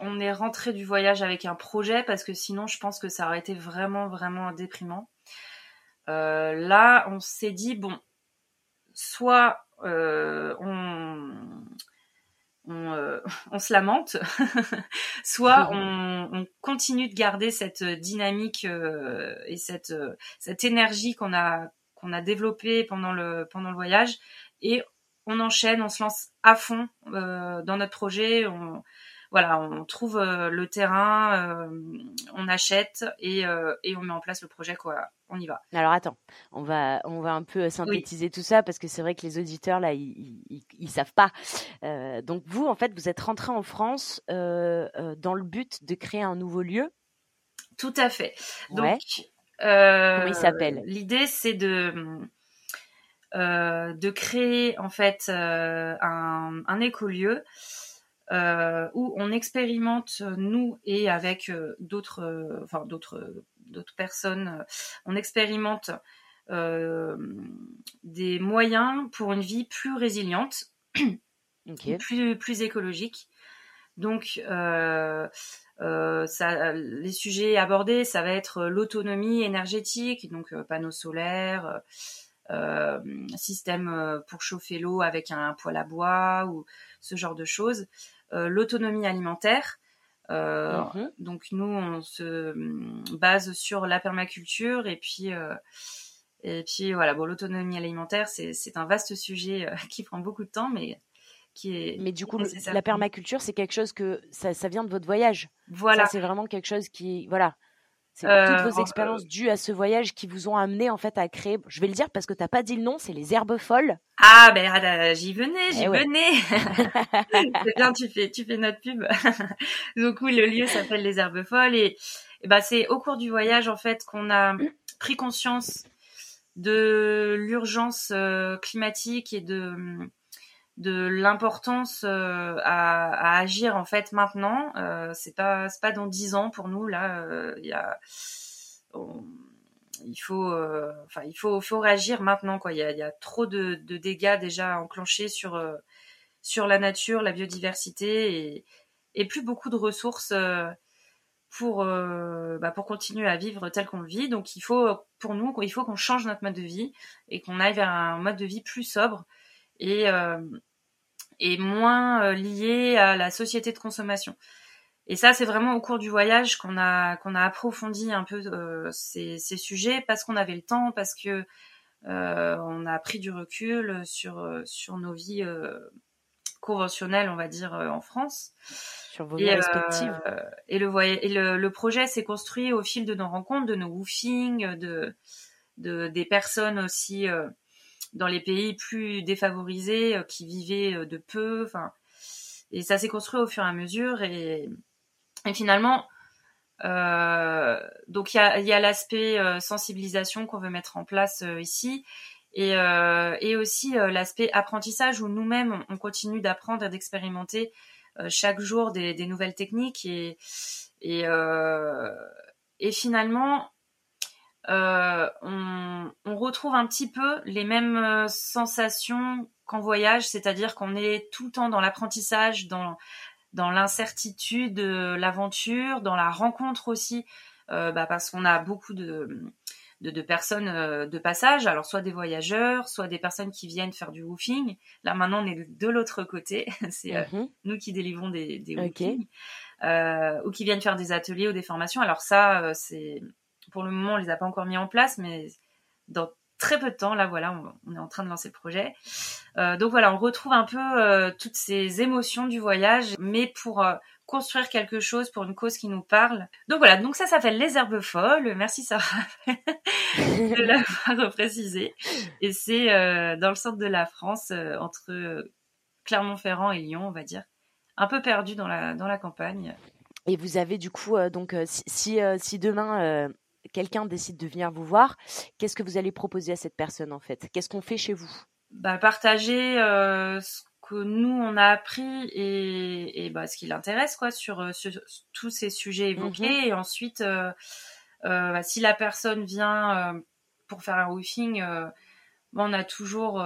on est rentré du voyage avec un projet parce que sinon je pense que ça aurait été vraiment vraiment déprimant. Euh, là, on s'est dit, bon, soit euh, on, euh, on, se lamente, soit on, continue de garder cette dynamique et cette, cette énergie qu'on a, qu'on a développée pendant le, pendant le voyage et on enchaîne, on se lance à fond dans notre projet. On, voilà, on trouve le terrain, on achète et, et on met en place le projet quoi on y va. Alors attends, on va, on va un peu synthétiser tout ça parce que c'est vrai que les auditeurs là, ils, ils, savent pas. Euh, donc vous, en fait, vous êtes rentré en France euh, euh, dans le but de créer un nouveau lieu? Tout à fait. Donc, comment il s'appelle? L'idée, c'est de de créer en fait un, un écolieu. Où on expérimente nous et avec d'autres, enfin d'autres d'autres personnes, euh, on expérimente euh, des moyens pour une vie plus résiliente, plus, plus écologique. Donc, euh, ça, les sujets abordés, ça va être l'autonomie énergétique, donc panneaux solaires, système pour chauffer l'eau avec un poêle à bois ou ce genre de choses, l'autonomie alimentaire, euh, mhm. Donc nous, on se hum, base sur la permaculture et puis euh, et puis voilà. Bon, l'autonomie alimentaire, c'est un vaste sujet euh, qui prend beaucoup de temps, mais qui est. Mais du coup, la permaculture, c'est quelque chose que ça, ça, vient de votre voyage. Voilà. C'est vraiment quelque chose qui voilà. C'est toutes vos expériences dues à ce voyage qui vous ont amené en fait à créer. Je vais le dire parce que t'as pas dit le nom, c'est les herbes folles. Ah ben ah, j'y venais, j'y eh venais. c'est bien, tu fais tu fais notre pub. Donc oui, le lieu s'appelle les herbes folles et, et bah c'est au cours du voyage en fait qu'on a pris conscience de l'urgence climatique et de de l'importance à, à, agir en fait maintenant. c'est pas c'est pas dans dix ans pour nous là. Il y a il faut, il faut, réagir maintenant, quoi. Il y a, trop de, dégâts déjà enclenchés sur, sur la nature, la biodiversité et, plus beaucoup de ressources pour, euh, bah, pour continuer à vivre tel qu'on le vit. Donc il faut, pour nous, il faut qu'on change notre mode de vie et qu'on aille vers un mode de vie plus sobre euh, et moins euh, lié à la société de consommation. Et ça, c'est vraiment au cours du voyage qu'on a qu'on a approfondi un peu euh, ces, ces, sujets parce qu'on avait le temps, parce que euh, on a pris du recul sur sur nos vies conventionnelles, on va dire, en France sur vos et, respectives. Euh, et le, et le, le projet s'est construit au fil de nos rencontres, de nos woofings, de, de des personnes aussi euh, dans les pays plus défavorisés euh, qui vivaient de peu. Enfin, et ça s'est construit au fur et à mesure. Et, et finalement, euh, donc il y a, y a l'aspect sensibilisation qu'on veut mettre en place ici. Et, euh, et aussi l'aspect apprentissage où nous-mêmes on continue d'apprendre et d'expérimenter euh, chaque jour des, des, nouvelles techniques et et, euh, et finalement euh, on, on, retrouve un petit peu les mêmes sensations qu'en voyage, c'est-à-dire qu'on est tout le temps dans l'apprentissage, dans dans l'incertitude, l'aventure, dans la rencontre aussi, euh, bah parce qu'on a beaucoup de de, de personnes euh, de passage, alors soit des voyageurs, soit des personnes qui viennent faire du woofing. Là maintenant on est de l'autre côté, c'est euh, mhm. nous qui délivrons des, des euh, ou qui viennent faire des ateliers ou des formations. Alors ça, euh, c'est pour le moment on les a pas encore mis en place, mais dans très peu de temps, là voilà, on, est en train de lancer le projet. Euh, donc voilà, on retrouve un peu toutes ces émotions du voyage, mais pour construire quelque chose pour une cause qui nous parle. Donc voilà, donc ça s'appelle Les Herbes Folles. Merci Sarah de l'avoir précisé. Et c'est euh, dans le centre de la France, euh, entre euh, Clermont-Ferrand et Lyon, on va dire. Un peu perdu dans la, dans la campagne. Et vous avez du coup, donc si, si demain quelqu'un décide de venir vous voir, qu'est-ce que vous allez proposer à cette personne en fait? Qu'est-ce qu'on fait chez vous? Bah, Partager ce nous on a appris et, et bah, ce qui l'intéresse quoi sur, euh, sur, tous ces sujets évoqués. Mhm. et ensuite euh, euh, bah, si la personne vient euh, pour faire un roofing bah, on a toujours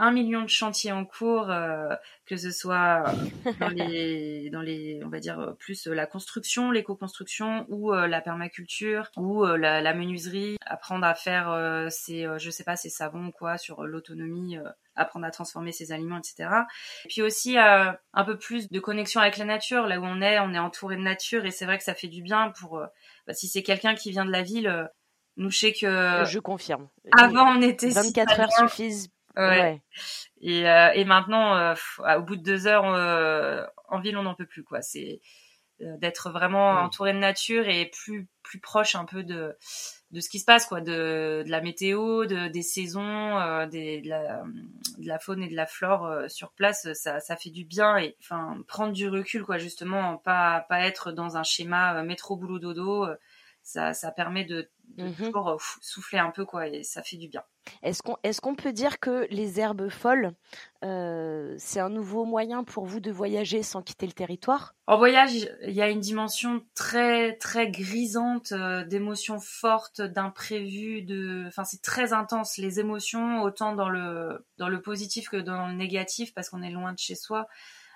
un million de chantiers en cours, euh, que ce soit dans les, dans les, on va dire plus la construction, l'éco-construction ou euh, la permaculture ou euh, la, la, menuiserie, apprendre à faire ses, je sais pas, ses savons ou quoi sur l'autonomie, apprendre à transformer ses aliments, etc. Et puis aussi un peu plus de connexion avec la nature, là où on est, on est entouré de nature et c'est vrai que ça fait du bien pour, bah, si c'est quelqu'un qui vient de la ville. Nous, je sais que. Je confirme. Avant, on était. 24 heures suffisent Ouais. Et, euh, et maintenant, euh, au bout de deux heures, euh, en ville, on n'en peut plus, quoi. C'est d'être vraiment entouré de nature et plus plus proche un peu de de ce qui se passe quoi de, de la météo de des saisons des, de, la, de la faune et de la flore sur place ça ça fait du bien et enfin prendre du recul quoi justement pas pas être dans un schéma métro boulot dodo ça ça permet de de mmh toujours souffler un peu quoi et ça fait du bien. Est-ce qu'on peut dire que les herbes folles euh, c'est un nouveau moyen pour vous de voyager sans quitter le territoire? En voyage, il y a une dimension très très grisante euh, d'émotions fortes, d'imprévus, enfin c'est très intense les émotions autant dans le dans le positif que dans le négatif parce qu'on est loin de chez soi.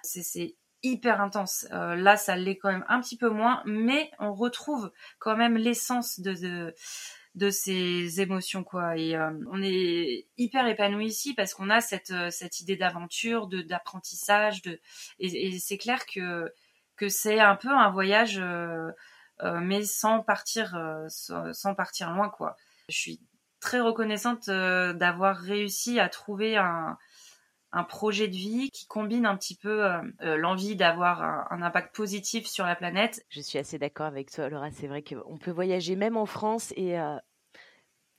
C'est hyper intense. Euh, là, ça l'est quand même un petit peu moins, mais on retrouve quand même l'essence de, de ces émotions quoi. Et euh, on est hyper épanoui ici parce qu'on a cette euh, cette idée d'aventure, de d'apprentissage, de et, c'est clair que que c'est un peu un voyage, mais sans partir sans partir loin quoi. Je suis très reconnaissante d'avoir réussi à trouver un un projet de vie qui combine un petit peu euh, euh, l'envie d'avoir un, impact positif sur la planète. Je suis assez d'accord avec toi, Laura. C'est vrai qu'on peut voyager même en France et euh,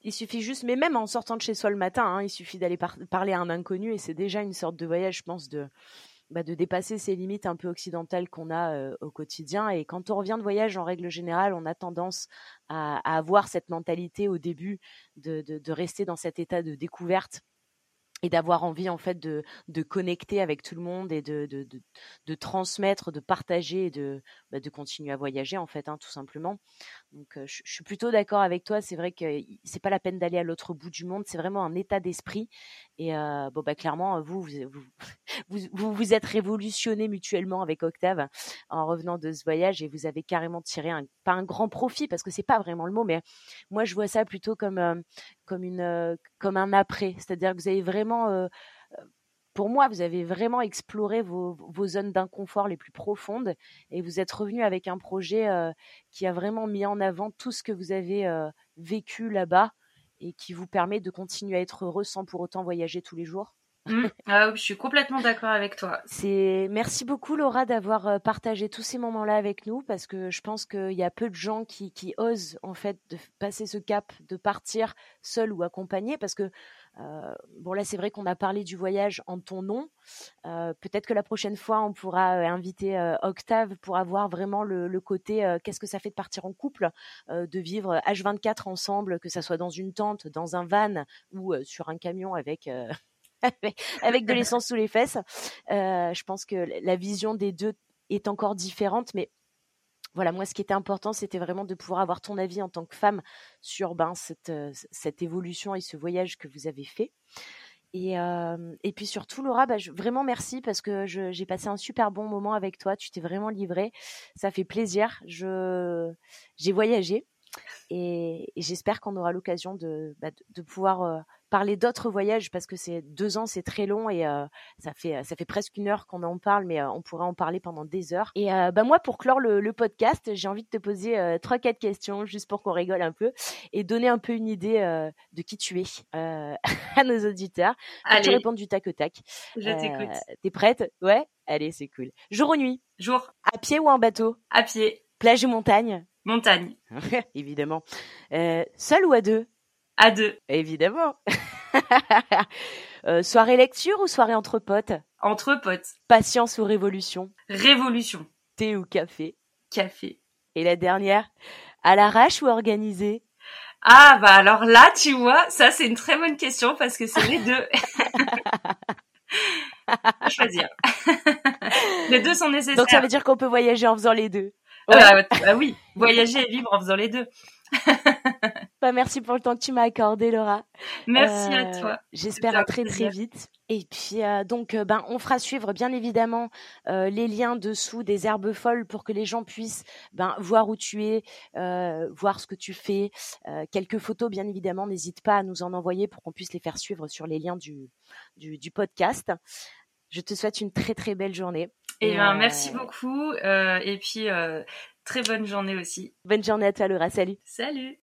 il suffit juste, mais même en sortant de chez soi le matin, hein, il suffit d'aller parler à un inconnu et c'est déjà une sorte de voyage, je pense, de bah, dépasser ces limites un peu occidentales qu'on a au quotidien. Et quand on revient de voyage, en règle générale, on a tendance à, avoir cette mentalité au début de rester dans cet état de découverte et d'avoir envie en fait de, de connecter avec tout le monde et de, de, de, de transmettre, de partager et de, bah, de continuer à voyager en fait, hein, tout simplement. Donc je, je, suis plutôt d'accord avec toi. C'est vrai que c'est pas la peine d'aller à l'autre bout du monde. C'est vraiment un état d'esprit. Et euh, bon bah clairement vous vous, vous vous, vous êtes révolutionné mutuellement avec Octave en revenant de ce voyage et vous avez carrément tiré un, pas un grand profit parce que c'est pas vraiment le mot, mais moi je vois ça plutôt comme comme une comme un après. C'est-à-dire que vous avez vraiment pour moi, vous avez vraiment exploré vos, zones d'inconfort les plus profondes et vous êtes revenu avec un projet qui a vraiment mis en avant tout ce que vous avez vécu là-bas et qui vous permet de continuer à être heureux sans pour autant voyager tous les jours. Mmh. Je suis complètement d'accord avec toi. C'est merci beaucoup Laura d'avoir euh, partagé tous ces moments-là avec nous parce que je pense qu'il y a peu de gens qui, qui osent en fait de passer ce cap, de partir seul ou accompagné parce que euh, bon là c'est vrai qu'on a parlé du voyage en ton nom. Euh, Peut-être que la prochaine fois on pourra inviter Octave pour avoir vraiment le, le côté qu'est-ce que ça fait de partir en couple, de vivre H24 ensemble, que ça soit dans une tente, dans un van ou sur un camion avec avec de l'essence sous les fesses. je pense que la vision des deux est encore différente, mais voilà, moi, ce qui était important, c'était vraiment de pouvoir avoir ton avis en tant que femme sur ben, cette, euh, cette évolution et ce voyage que vous avez fait. Et, euh, puis surtout, Laura, bah, vraiment merci parce que j'ai passé un super bon moment avec toi. Tu t'es vraiment livrée. Ça fait plaisir. J'ai voyagé et, j'espère qu'on aura l'occasion de, bah, de, pouvoir euh, parler d'autres voyages parce que c'est deux ans, c'est très long et euh, ça fait ça fait presque une heure qu'on en parle, mais euh, on pourrait en parler pendant des heures. Et euh, bah moi, pour clore le, le podcast, j'ai envie de te poser euh, trois quatre questions juste pour qu'on rigole un peu et donner un peu une idée euh, de qui tu es à nos auditeurs. Allez. Tu réponds du tac au tac. Je t'écoute. T'es prête? Ouais? Allez, c'est cool. Jour ou nuit? Jour. À pied ou en bateau? À pied. Plage ou montagne? Montagne. Évidemment. seul ou à deux? À deux. Évidemment. euh, soirée lecture ou soirée entre potes? Entre potes. Patience ou révolution? Révolution. Thé ou café? Café. Et la dernière, à l'arrache ou organisée Ah bah alors là, tu vois, ça c'est une très bonne question parce que c'est les deux. à choisir. les deux sont nécessaires. Donc ça veut dire qu'on peut voyager en faisant les deux. Ouais. Ah, bah, bah oui, voyager et vivre en faisant les deux. Bah, merci pour le temps que tu m'as accordé, Laura. Merci euh, à toi. J'espère à très très vite. Et puis euh, donc, ben, on fera suivre bien évidemment euh, les liens dessous des herbes folles pour que les gens puissent ben, voir où tu es, euh, voir ce que tu fais. quelques photos, bien évidemment, n'hésite pas à nous en envoyer pour qu'on puisse les faire suivre sur les liens du, du, du podcast. Je te souhaite une très très belle journée. Et, et ben, merci beaucoup. et puis Très bonne journée aussi. Bonne journée à toi Laura, salut. Salut.